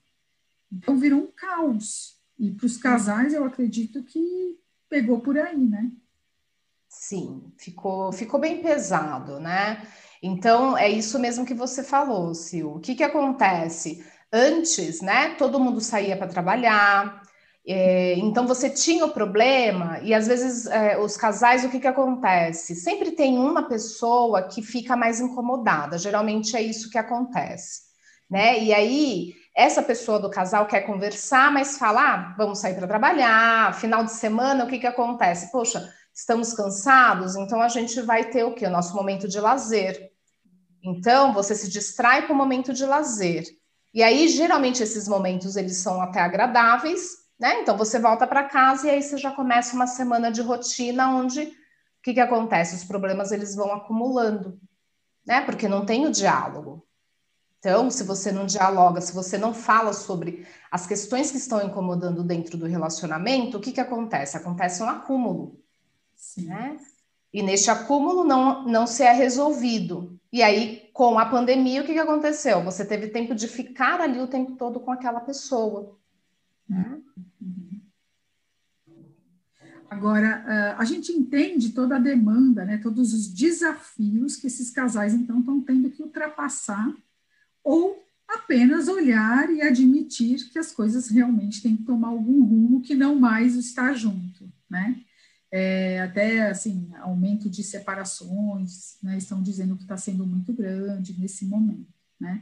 Então virou um caos. E para os casais, eu acredito que pegou por aí, né? Sim, ficou, ficou bem pesado, né? Então, é isso mesmo que você falou, Sil. O que, que acontece? Antes, né, todo mundo saía para trabalhar, é, então você tinha o problema, e às vezes é, os casais, o que, que acontece? Sempre tem uma pessoa que fica mais incomodada, geralmente é isso que acontece, né? E aí, essa pessoa do casal quer conversar, mas fala: ah, vamos sair para trabalhar, final de semana, o que, que acontece? Poxa, estamos cansados, então a gente vai ter o que? O nosso momento de lazer. Então, você se distrai com o momento de lazer. E aí, geralmente, esses momentos eles são até agradáveis, né? Então você volta para casa e aí você já começa uma semana de rotina onde o que, que acontece? Os problemas eles vão acumulando, né? Porque não tem o diálogo. Então, se você não dialoga, se você não fala sobre as questões que estão incomodando dentro do relacionamento, o que, que acontece? Acontece um acúmulo. Sim. Né? E neste acúmulo não, não se é resolvido. E aí, com a pandemia, o que, que aconteceu? Você teve tempo de ficar ali o tempo todo com aquela pessoa. Né? Agora, a gente entende toda a demanda, né, todos os desafios que esses casais, então, estão tendo que ultrapassar ou apenas olhar e admitir que as coisas realmente têm que tomar algum rumo que não mais está junto, né? É, até, assim, aumento de separações, né, estão dizendo que está sendo muito grande nesse momento, né?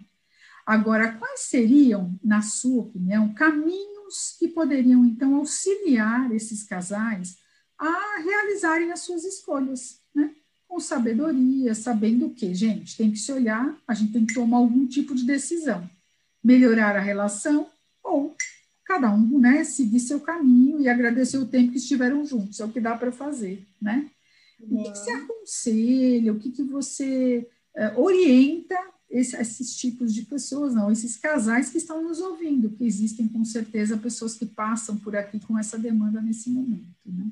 Agora, quais seriam, na sua opinião, caminhos que poderiam, então, auxiliar esses casais a realizarem as suas escolhas, né? Com sabedoria, sabendo que, gente, tem que se olhar, a gente tem que tomar algum tipo de decisão. Melhorar a relação ou cada um, né, seguir seu caminho e agradecer o tempo que estiveram juntos, é o que dá para fazer, né? O que, que você aconselha, o que, que você uh, orienta esse, esses tipos de pessoas, não, esses casais que estão nos ouvindo, que existem com certeza pessoas que passam por aqui com essa demanda nesse momento, né?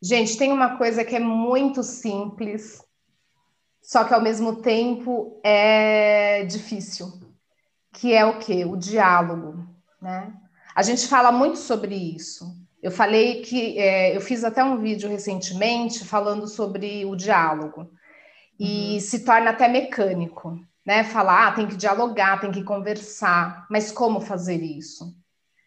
Gente, tem uma coisa que é muito simples, só que ao mesmo tempo é difícil, que é o que? O diálogo, né? A gente fala muito sobre isso. Eu falei que é, eu fiz até um vídeo recentemente falando sobre o diálogo e uhum. se torna até mecânico, né? Falar, ah, tem que dialogar, tem que conversar, mas como fazer isso?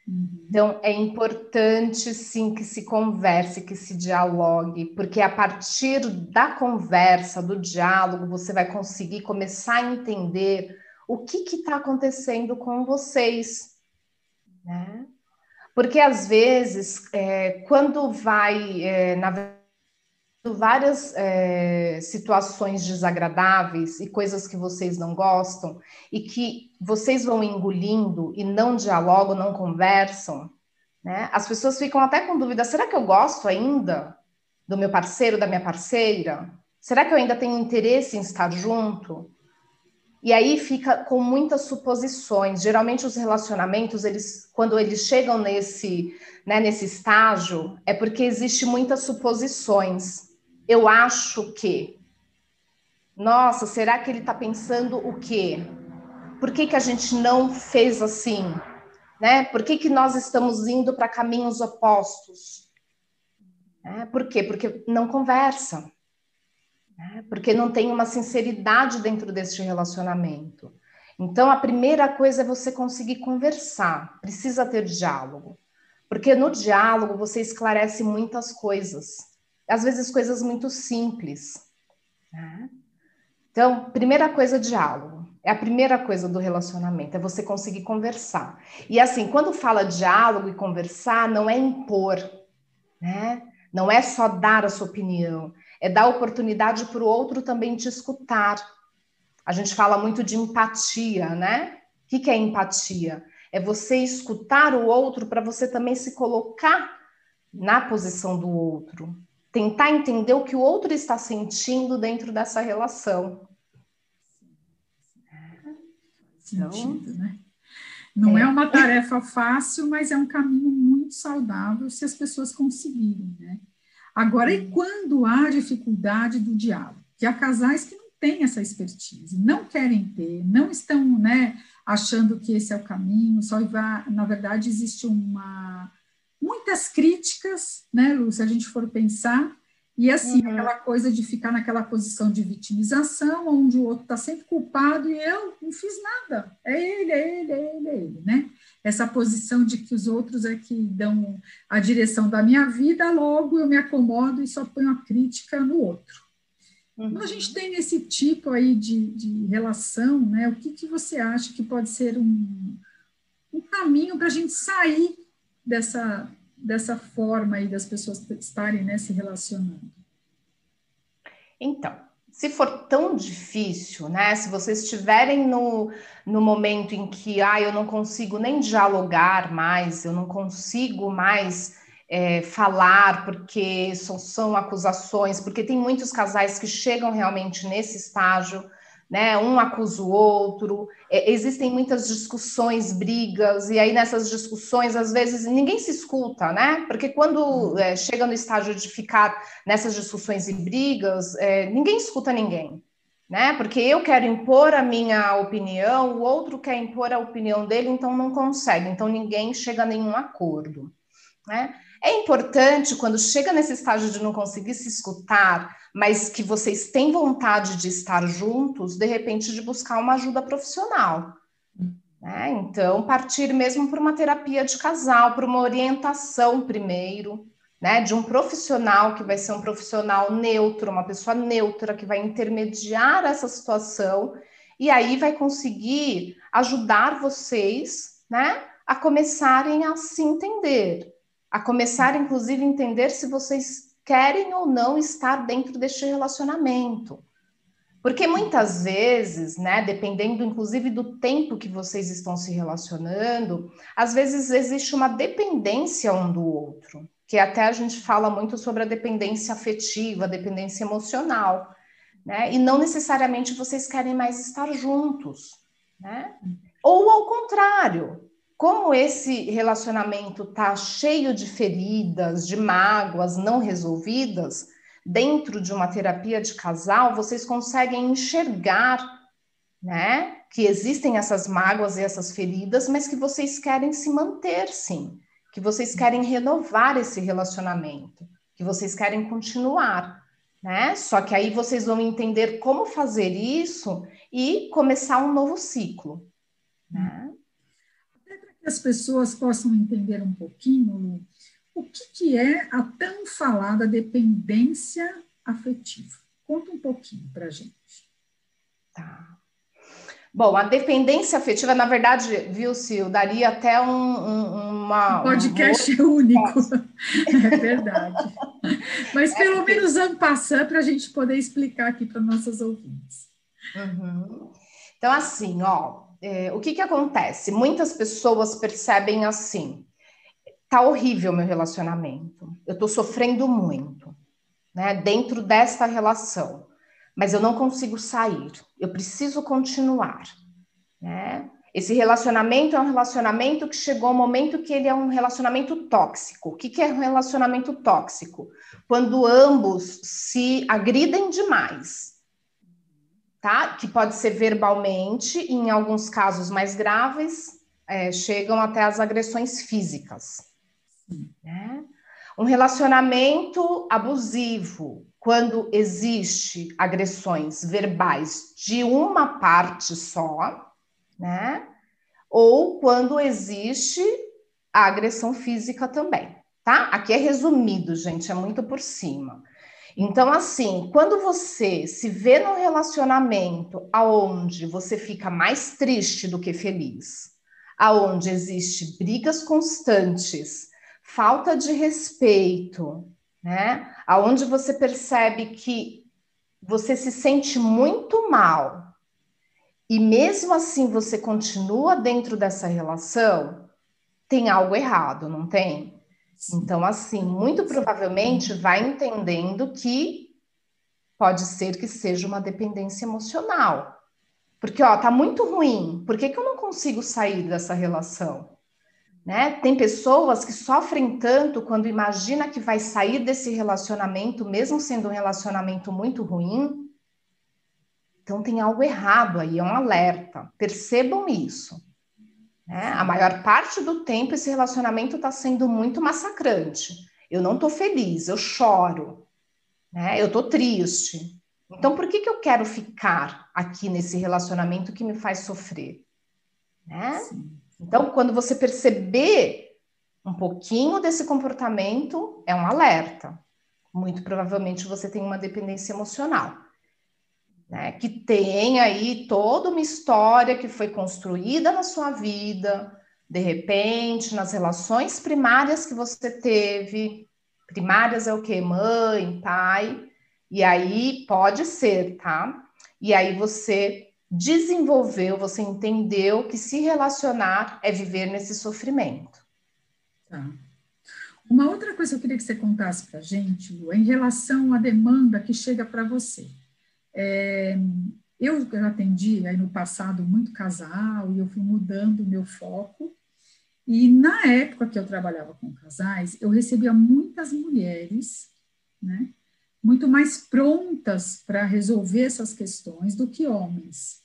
Uhum. Então, é importante sim que se converse, que se dialogue, porque a partir da conversa, do diálogo, você vai conseguir começar a entender o que está acontecendo com vocês, né? Porque às vezes, é, quando vai, é, na várias é, situações desagradáveis e coisas que vocês não gostam e que vocês vão engolindo e não dialogam, não conversam, né? As pessoas ficam até com dúvida: será que eu gosto ainda do meu parceiro, da minha parceira? Será que eu ainda tenho interesse em estar junto? E aí fica com muitas suposições. Geralmente os relacionamentos, eles, quando eles chegam nesse, né, nesse estágio, é porque existe muitas suposições eu acho que. Nossa, será que ele está pensando o quê? Por que, que a gente não fez assim? Né? Por que, que nós estamos indo para caminhos opostos? É, por quê? Porque não conversa. Né? Porque não tem uma sinceridade dentro deste relacionamento. Então, a primeira coisa é você conseguir conversar, precisa ter diálogo. Porque no diálogo você esclarece muitas coisas às vezes coisas muito simples. Né? Então, primeira coisa, diálogo. É a primeira coisa do relacionamento, é você conseguir conversar. E assim, quando fala diálogo e conversar, não é impor, né? Não é só dar a sua opinião, é dar oportunidade para o outro também te escutar. A gente fala muito de empatia, né? O que, que é empatia? É você escutar o outro para você também se colocar na posição do outro tentar entender o que o outro está sentindo dentro dessa relação. Sentido, né? Não é. é. uma tarefa fácil, mas é um caminho muito saudável se as pessoas conseguirem, né? Agora, e quando há dificuldade do diálogo? Que há casais que não têm essa expertise, não querem ter, não estão, né, achando que esse é o caminho, só vai, na verdade existe uma muitas críticas, né, Lu, se a gente for pensar, e assim, uhum. aquela coisa de ficar naquela posição de vitimização, onde o outro está sempre culpado e eu não fiz nada. É ele, é ele, é ele, é ele, né? Essa posição de que os outros é que dão a direção da minha vida, logo eu me acomodo e só ponho a crítica no outro. Uhum. Quando a gente tem esse tipo aí de, de relação, né? O que, que você acha que pode ser um, um caminho para a gente sair dessa, dessa forma aí das pessoas estarem né, se relacionando? Então, se for tão difícil, né? Se vocês estiverem no, no momento em que ah, eu não consigo nem dialogar mais, eu não consigo mais é, falar porque são, são acusações, porque tem muitos casais que chegam realmente nesse estágio né? Um acusa o outro, é, existem muitas discussões, brigas, e aí nessas discussões, às vezes, ninguém se escuta, né? Porque quando uhum. é, chega no estágio de ficar nessas discussões e brigas, é, ninguém escuta ninguém, né? Porque eu quero impor a minha opinião, o outro quer impor a opinião dele, então não consegue, então ninguém chega a nenhum acordo, né? É importante, quando chega nesse estágio de não conseguir se escutar, mas que vocês têm vontade de estar juntos, de repente, de buscar uma ajuda profissional. Né? Então, partir mesmo por uma terapia de casal, por uma orientação primeiro, né? De um profissional que vai ser um profissional neutro, uma pessoa neutra que vai intermediar essa situação e aí vai conseguir ajudar vocês, né? A começarem a se entender a começar, inclusive, a entender se vocês querem ou não estar dentro deste relacionamento. Porque muitas vezes, né, dependendo inclusive do tempo que vocês estão se relacionando, às vezes existe uma dependência um do outro, que até a gente fala muito sobre a dependência afetiva, a dependência emocional, né? E não necessariamente vocês querem mais estar juntos, né? Ou ao contrário, como esse relacionamento está cheio de feridas, de mágoas não resolvidas, dentro de uma terapia de casal, vocês conseguem enxergar, né, que existem essas mágoas e essas feridas, mas que vocês querem se manter, sim, que vocês querem renovar esse relacionamento, que vocês querem continuar, né? Só que aí vocês vão entender como fazer isso e começar um novo ciclo, né? Que as pessoas possam entender um pouquinho o que, que é a tão falada dependência afetiva. Conta um pouquinho para a gente. Tá. Bom, a dependência afetiva, na verdade, viu, Sil, daria até um, um uma. Um podcast um... único. é verdade. Mas é pelo porque... menos ano passando para a gente poder explicar aqui para nossas ouvintes. Uhum. Então, assim, ó, é, o que, que acontece? Muitas pessoas percebem assim: tá horrível meu relacionamento, eu estou sofrendo muito, né, dentro desta relação, mas eu não consigo sair, eu preciso continuar, né? Esse relacionamento é um relacionamento que chegou ao momento que ele é um relacionamento tóxico. O que, que é um relacionamento tóxico? Quando ambos se agridem demais tá? Que pode ser verbalmente, e em alguns casos mais graves, é, chegam até as agressões físicas. Né? Um relacionamento abusivo, quando existe agressões verbais de uma parte só, né? Ou quando existe a agressão física também, tá? Aqui é resumido, gente, é muito por cima. Então, assim, quando você se vê num relacionamento aonde você fica mais triste do que feliz, aonde existe brigas constantes, falta de respeito, né? Aonde você percebe que você se sente muito mal e mesmo assim você continua dentro dessa relação, tem algo errado, não tem? Então, assim, muito provavelmente vai entendendo que pode ser que seja uma dependência emocional. Porque, ó, tá muito ruim, por que, que eu não consigo sair dessa relação? Né? Tem pessoas que sofrem tanto quando imagina que vai sair desse relacionamento, mesmo sendo um relacionamento muito ruim. Então tem algo errado aí, é um alerta. Percebam isso. Né? A maior parte do tempo esse relacionamento está sendo muito massacrante. Eu não estou feliz, eu choro, né? eu estou triste. Então, por que, que eu quero ficar aqui nesse relacionamento que me faz sofrer? Né? Então, quando você perceber um pouquinho desse comportamento, é um alerta. Muito provavelmente você tem uma dependência emocional. Né? Que tem aí toda uma história que foi construída na sua vida, de repente, nas relações primárias que você teve. Primárias é o que? Mãe, pai. E aí pode ser, tá? E aí você desenvolveu, você entendeu que se relacionar é viver nesse sofrimento. Tá. Uma outra coisa que eu queria que você contasse para gente, Lu, é em relação à demanda que chega para você. É, eu atendi aí no passado muito casal e eu fui mudando o meu foco. E na época que eu trabalhava com casais, eu recebia muitas mulheres, né, muito mais prontas para resolver essas questões do que homens.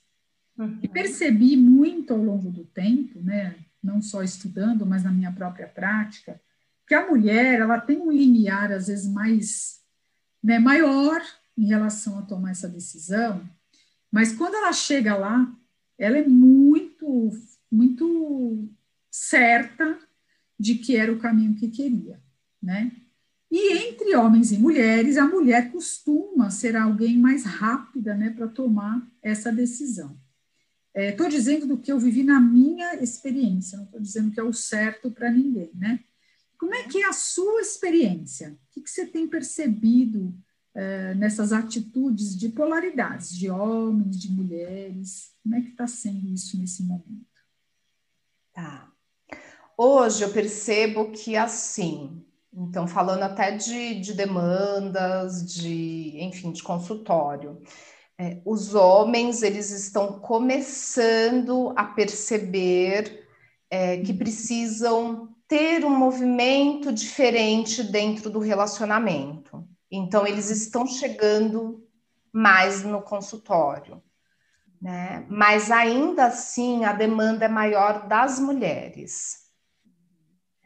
Uhum. E percebi muito ao longo do tempo, né, não só estudando, mas na minha própria prática, que a mulher ela tem um limiar às vezes mais né, maior em relação a tomar essa decisão, mas quando ela chega lá, ela é muito muito certa de que era o caminho que queria, né? E entre homens e mulheres, a mulher costuma ser alguém mais rápida, né, para tomar essa decisão. Estou é, dizendo do que eu vivi na minha experiência, não estou dizendo que é o certo para ninguém, né? Como é que é a sua experiência? O que, que você tem percebido é, nessas atitudes de polaridades, de homens, de mulheres? Como é que está sendo isso nesse momento? Tá. Hoje eu percebo que assim, então falando até de, de demandas, de enfim, de consultório, é, os homens eles estão começando a perceber é, que precisam ter um movimento diferente dentro do relacionamento. Então, eles estão chegando mais no consultório. Né? Mas ainda assim, a demanda é maior das mulheres.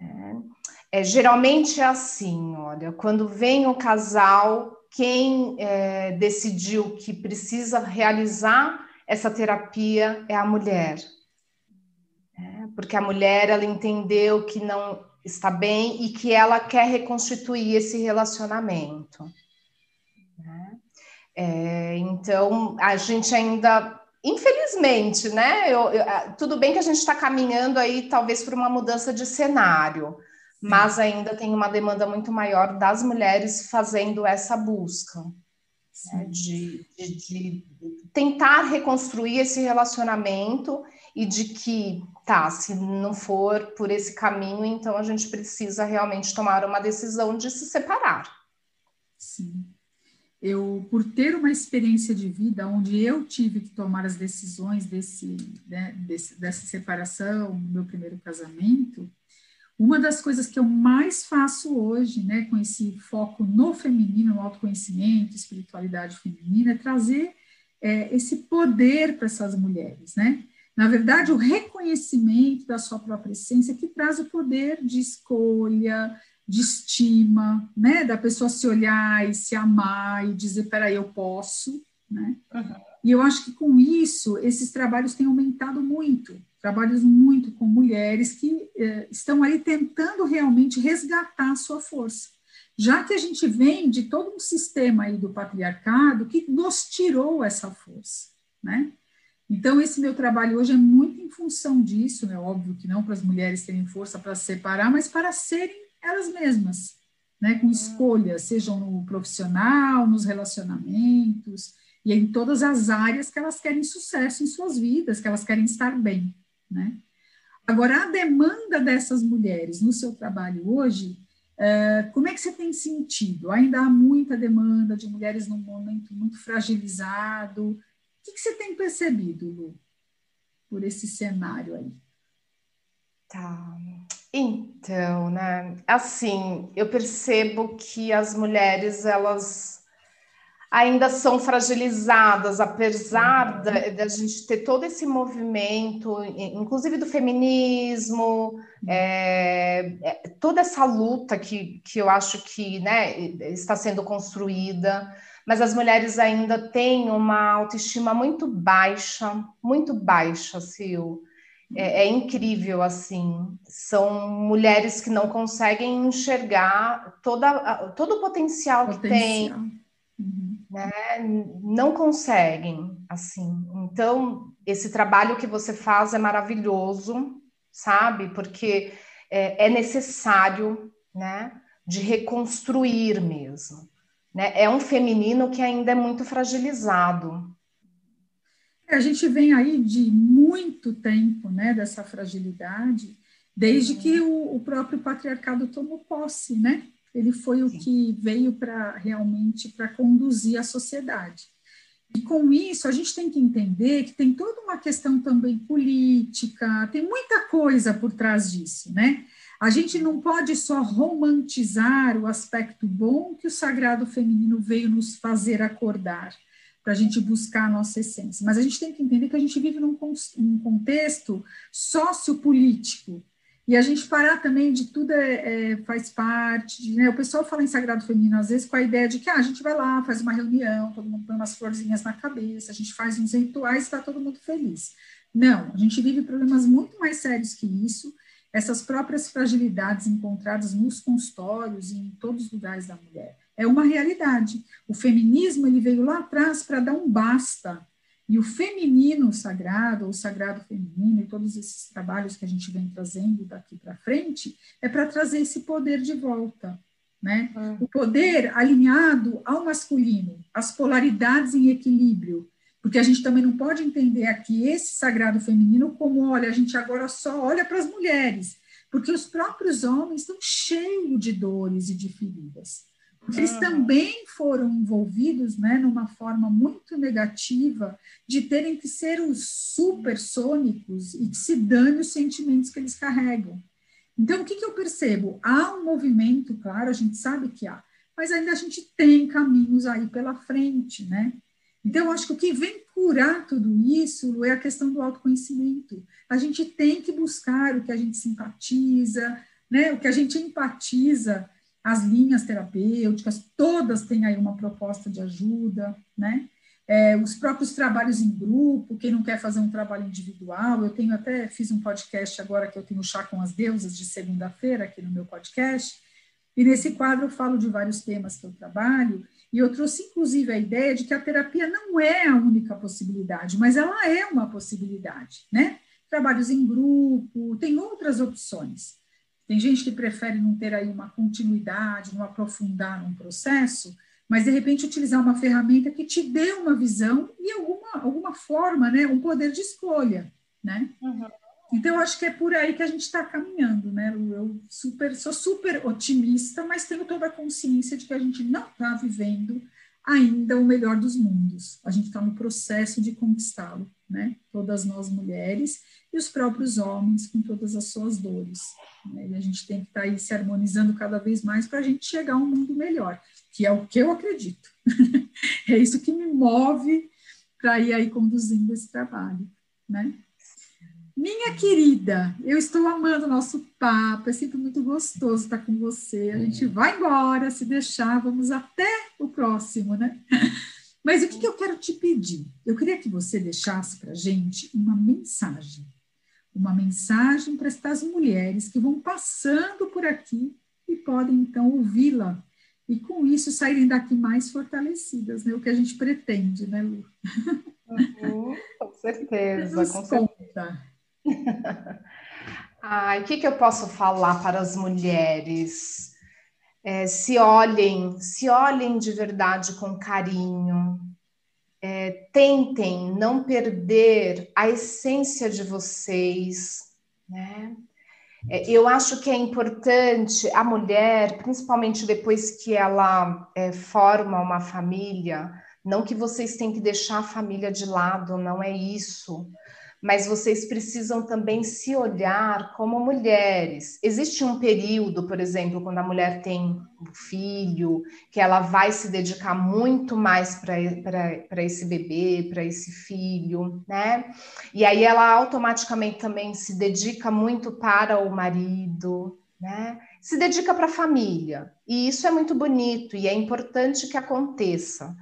É, é geralmente é assim: olha, quando vem o casal quem é, decidiu que precisa realizar essa terapia é a mulher. É, porque a mulher ela entendeu que não está bem e que ela quer reconstituir esse relacionamento. Né? É, então, a gente ainda, infelizmente, né? Eu, eu, tudo bem que a gente está caminhando aí, talvez, para uma mudança de cenário, mas ainda tem uma demanda muito maior das mulheres fazendo essa busca. Né, de, de, de, tentar reconstruir esse relacionamento e de que, tá, se não for por esse caminho, então a gente precisa realmente tomar uma decisão de se separar. Sim. Eu, por ter uma experiência de vida onde eu tive que tomar as decisões desse, né, desse dessa separação meu primeiro casamento, uma das coisas que eu mais faço hoje, né, com esse foco no feminino, no autoconhecimento, espiritualidade feminina, é trazer é, esse poder para essas mulheres, né? Na verdade, o reconhecimento da sua própria essência que traz o poder de escolha, de estima, né? Da pessoa se olhar e se amar e dizer, peraí, eu posso, né? Uhum. E eu acho que com isso, esses trabalhos têm aumentado muito, trabalhos muito com mulheres que eh, estão aí tentando realmente resgatar a sua força. Já que a gente vem de todo um sistema aí do patriarcado que nos tirou essa força, né? Então, esse meu trabalho hoje é muito em função disso, é óbvio que não para as mulheres terem força para se separar, mas para serem elas mesmas, né? Com escolhas, sejam no profissional, nos relacionamentos, e em todas as áreas que elas querem sucesso em suas vidas, que elas querem estar bem, né? Agora, a demanda dessas mulheres no seu trabalho hoje, é, como é que você tem sentido? Ainda há muita demanda de mulheres num momento muito fragilizado. O que, que você tem percebido, Lu, por esse cenário aí? Tá. Então, né? Assim, eu percebo que as mulheres, elas ainda são fragilizadas, apesar uhum. da, gente ter todo esse movimento, inclusive do feminismo, é, é, toda essa luta que, que eu acho que né, está sendo construída, mas as mulheres ainda têm uma autoestima muito baixa, muito baixa, Sil. É, é, incrível, assim. São mulheres que não conseguem enxergar toda, todo o potencial, potencial. que tem Uhum. Né? Não conseguem, assim. Então, esse trabalho que você faz é maravilhoso, sabe? Porque é, é necessário, né? De reconstruir mesmo. Né? É um feminino que ainda é muito fragilizado. A gente vem aí de muito tempo, né? Dessa fragilidade, desde uhum. que o, o próprio patriarcado tomou posse, né? ele foi o que veio para realmente para conduzir a sociedade. E com isso, a gente tem que entender que tem toda uma questão também política, tem muita coisa por trás disso, né? A gente não pode só romantizar o aspecto bom que o sagrado feminino veio nos fazer acordar, para a gente buscar a nossa essência. Mas a gente tem que entender que a gente vive num, num contexto sociopolítico, e a gente parar também de tudo é, é, faz parte, de, né? O pessoal fala em sagrado feminino, às vezes, com a ideia de que ah, a gente vai lá, faz uma reunião, todo mundo põe umas florzinhas na cabeça, a gente faz uns rituais e está todo mundo feliz. Não, a gente vive problemas muito mais sérios que isso, essas próprias fragilidades encontradas nos consultórios e em todos os lugares da mulher. É uma realidade. O feminismo ele veio lá atrás para dar um basta e o feminino sagrado, ou sagrado feminino, e todos esses trabalhos que a gente vem trazendo daqui para frente, é para trazer esse poder de volta. Né? Uhum. O poder alinhado ao masculino, as polaridades em equilíbrio, porque a gente também não pode entender aqui esse sagrado feminino como, olha, a gente agora só olha para as mulheres, porque os próprios homens estão cheios de dores e de feridas. Porque eles também foram envolvidos né, numa forma muito negativa de terem que ser os supersônicos e que se dane os sentimentos que eles carregam. Então, o que, que eu percebo? Há um movimento, claro, a gente sabe que há, mas ainda a gente tem caminhos aí pela frente, né? Então, acho que o que vem curar tudo isso é a questão do autoconhecimento. A gente tem que buscar o que a gente simpatiza, né? o que a gente empatiza, as linhas terapêuticas, todas têm aí uma proposta de ajuda, né? É, os próprios trabalhos em grupo, quem não quer fazer um trabalho individual, eu tenho até, fiz um podcast agora que eu tenho chá com as deusas de segunda-feira aqui no meu podcast, e nesse quadro eu falo de vários temas que eu trabalho, e eu trouxe inclusive a ideia de que a terapia não é a única possibilidade, mas ela é uma possibilidade, né? Trabalhos em grupo, tem outras opções. Tem gente que prefere não ter aí uma continuidade, não aprofundar num processo, mas de repente utilizar uma ferramenta que te dê uma visão e alguma, alguma forma, né, um poder de escolha, né? Uhum. Então, eu acho que é por aí que a gente está caminhando, né? Eu super, sou super otimista, mas tenho toda a consciência de que a gente não está vivendo ainda o melhor dos mundos. A gente está no processo de conquistá-lo, né? Todas nós mulheres e os próprios homens com todas as suas dores. Né? E a gente tem que estar tá aí se harmonizando cada vez mais para a gente chegar a um mundo melhor, que é o que eu acredito. é isso que me move para ir aí conduzindo esse trabalho, né? Minha querida, eu estou amando o nosso papo, é sempre muito gostoso estar com você. A gente vai embora, se deixar, vamos até o próximo, né? Mas o que, que eu quero te pedir? Eu queria que você deixasse para a gente uma mensagem uma mensagem para estas mulheres que vão passando por aqui e podem então ouvi-la e com isso saírem daqui mais fortalecidas, né? O que a gente pretende, né, Lu? Uhum, com certeza, com certeza. Ai, o que, que eu posso falar para as mulheres? É, se olhem, se olhem de verdade com carinho, é, tentem não perder a essência de vocês, né? É, eu acho que é importante a mulher, principalmente depois que ela é, forma uma família, não que vocês têm que deixar a família de lado, não é isso, mas vocês precisam também se olhar como mulheres. Existe um período, por exemplo, quando a mulher tem um filho, que ela vai se dedicar muito mais para esse bebê, para esse filho, né? E aí ela automaticamente também se dedica muito para o marido, né? Se dedica para a família. E isso é muito bonito e é importante que aconteça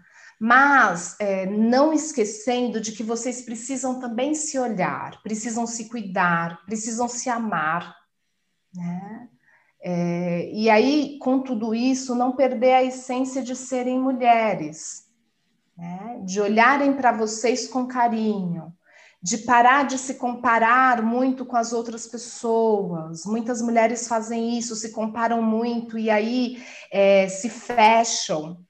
mas é, não esquecendo de que vocês precisam também se olhar, precisam se cuidar, precisam se amar, né? É, e aí, com tudo isso, não perder a essência de serem mulheres, né? de olharem para vocês com carinho, de parar de se comparar muito com as outras pessoas. Muitas mulheres fazem isso, se comparam muito e aí é, se fecham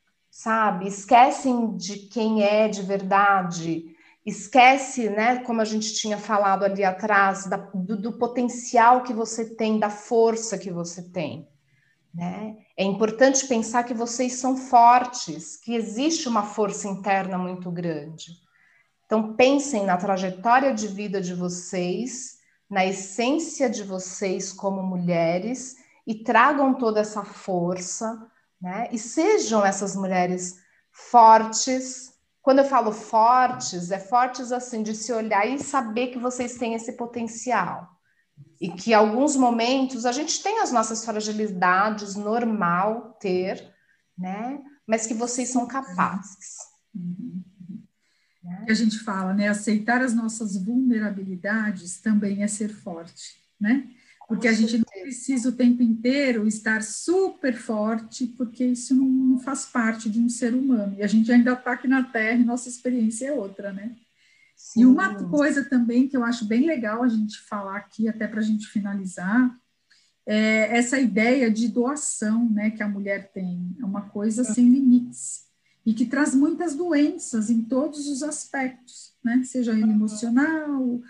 sabe? Esquecem de quem é de verdade, esquece, né, como a gente tinha falado ali atrás, da, do, do, potencial que você tem, da força que você tem. Né? É importante pensar que vocês são fortes, que existe uma força interna muito grande. Então, pensem na trajetória de vida de vocês, na essência de vocês como mulheres e tragam toda essa força né? E sejam essas mulheres fortes. Quando eu falo fortes, é fortes assim de se olhar e saber que vocês têm esse potencial. E que alguns momentos a gente tem as nossas fragilidades, normal ter, né? Mas que vocês são capazes. Uhum. Né? A gente fala, né? Aceitar as nossas vulnerabilidades também é ser forte, né? Porque a gente não precisa o tempo inteiro estar super forte, porque isso não faz parte de um ser humano. E a gente ainda está aqui na Terra e nossa experiência é outra, né? Sim. E uma coisa também que eu acho bem legal a gente falar aqui, até para a gente finalizar, é essa ideia de doação, né, que a mulher tem. É uma coisa sem limites e que traz muitas doenças em todos os aspectos, né? Seja ele emocional,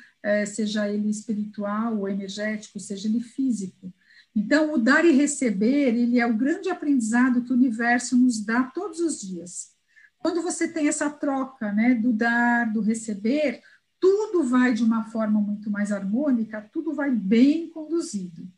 seja ele espiritual ou energético, seja ele físico. Então, o dar e receber, ele é o grande aprendizado que o universo nos dá todos os dias. Quando você tem essa troca, né, do dar, do receber, tudo vai de uma forma muito mais harmônica, tudo vai bem conduzido.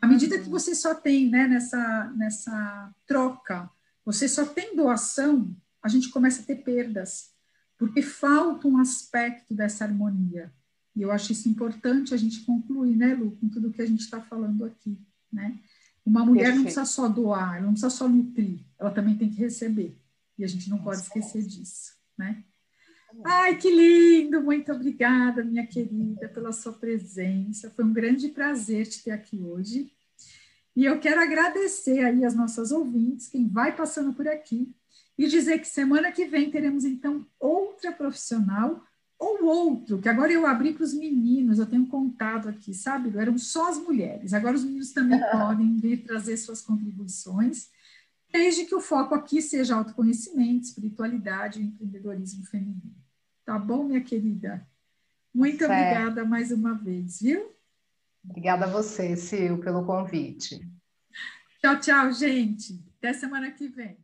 À medida que você só tem, né, nessa, nessa troca, você só tem doação, a gente começa a ter perdas, porque falta um aspecto dessa harmonia. E eu acho isso importante a gente concluir, né, Lu, com tudo que a gente está falando aqui, né? Uma mulher Perfeito. não precisa só doar, ela não precisa só nutrir, ela também tem que receber. E a gente não pode esquecer disso, né? Ai, que lindo! Muito obrigada, minha querida, pela sua presença. Foi um grande prazer te ter aqui hoje. E eu quero agradecer aí as nossas ouvintes, quem vai passando por aqui, e dizer que semana que vem teremos então outra profissional ou outro, que agora eu abri para os meninos, eu tenho contado aqui, sabe? Eram só as mulheres, agora os meninos também podem vir trazer suas contribuições, desde que o foco aqui seja autoconhecimento, espiritualidade e empreendedorismo feminino. Tá bom, minha querida? Muito certo. obrigada mais uma vez, viu? Obrigada a você, Sil, pelo convite. Tchau, tchau, gente. Até semana que vem.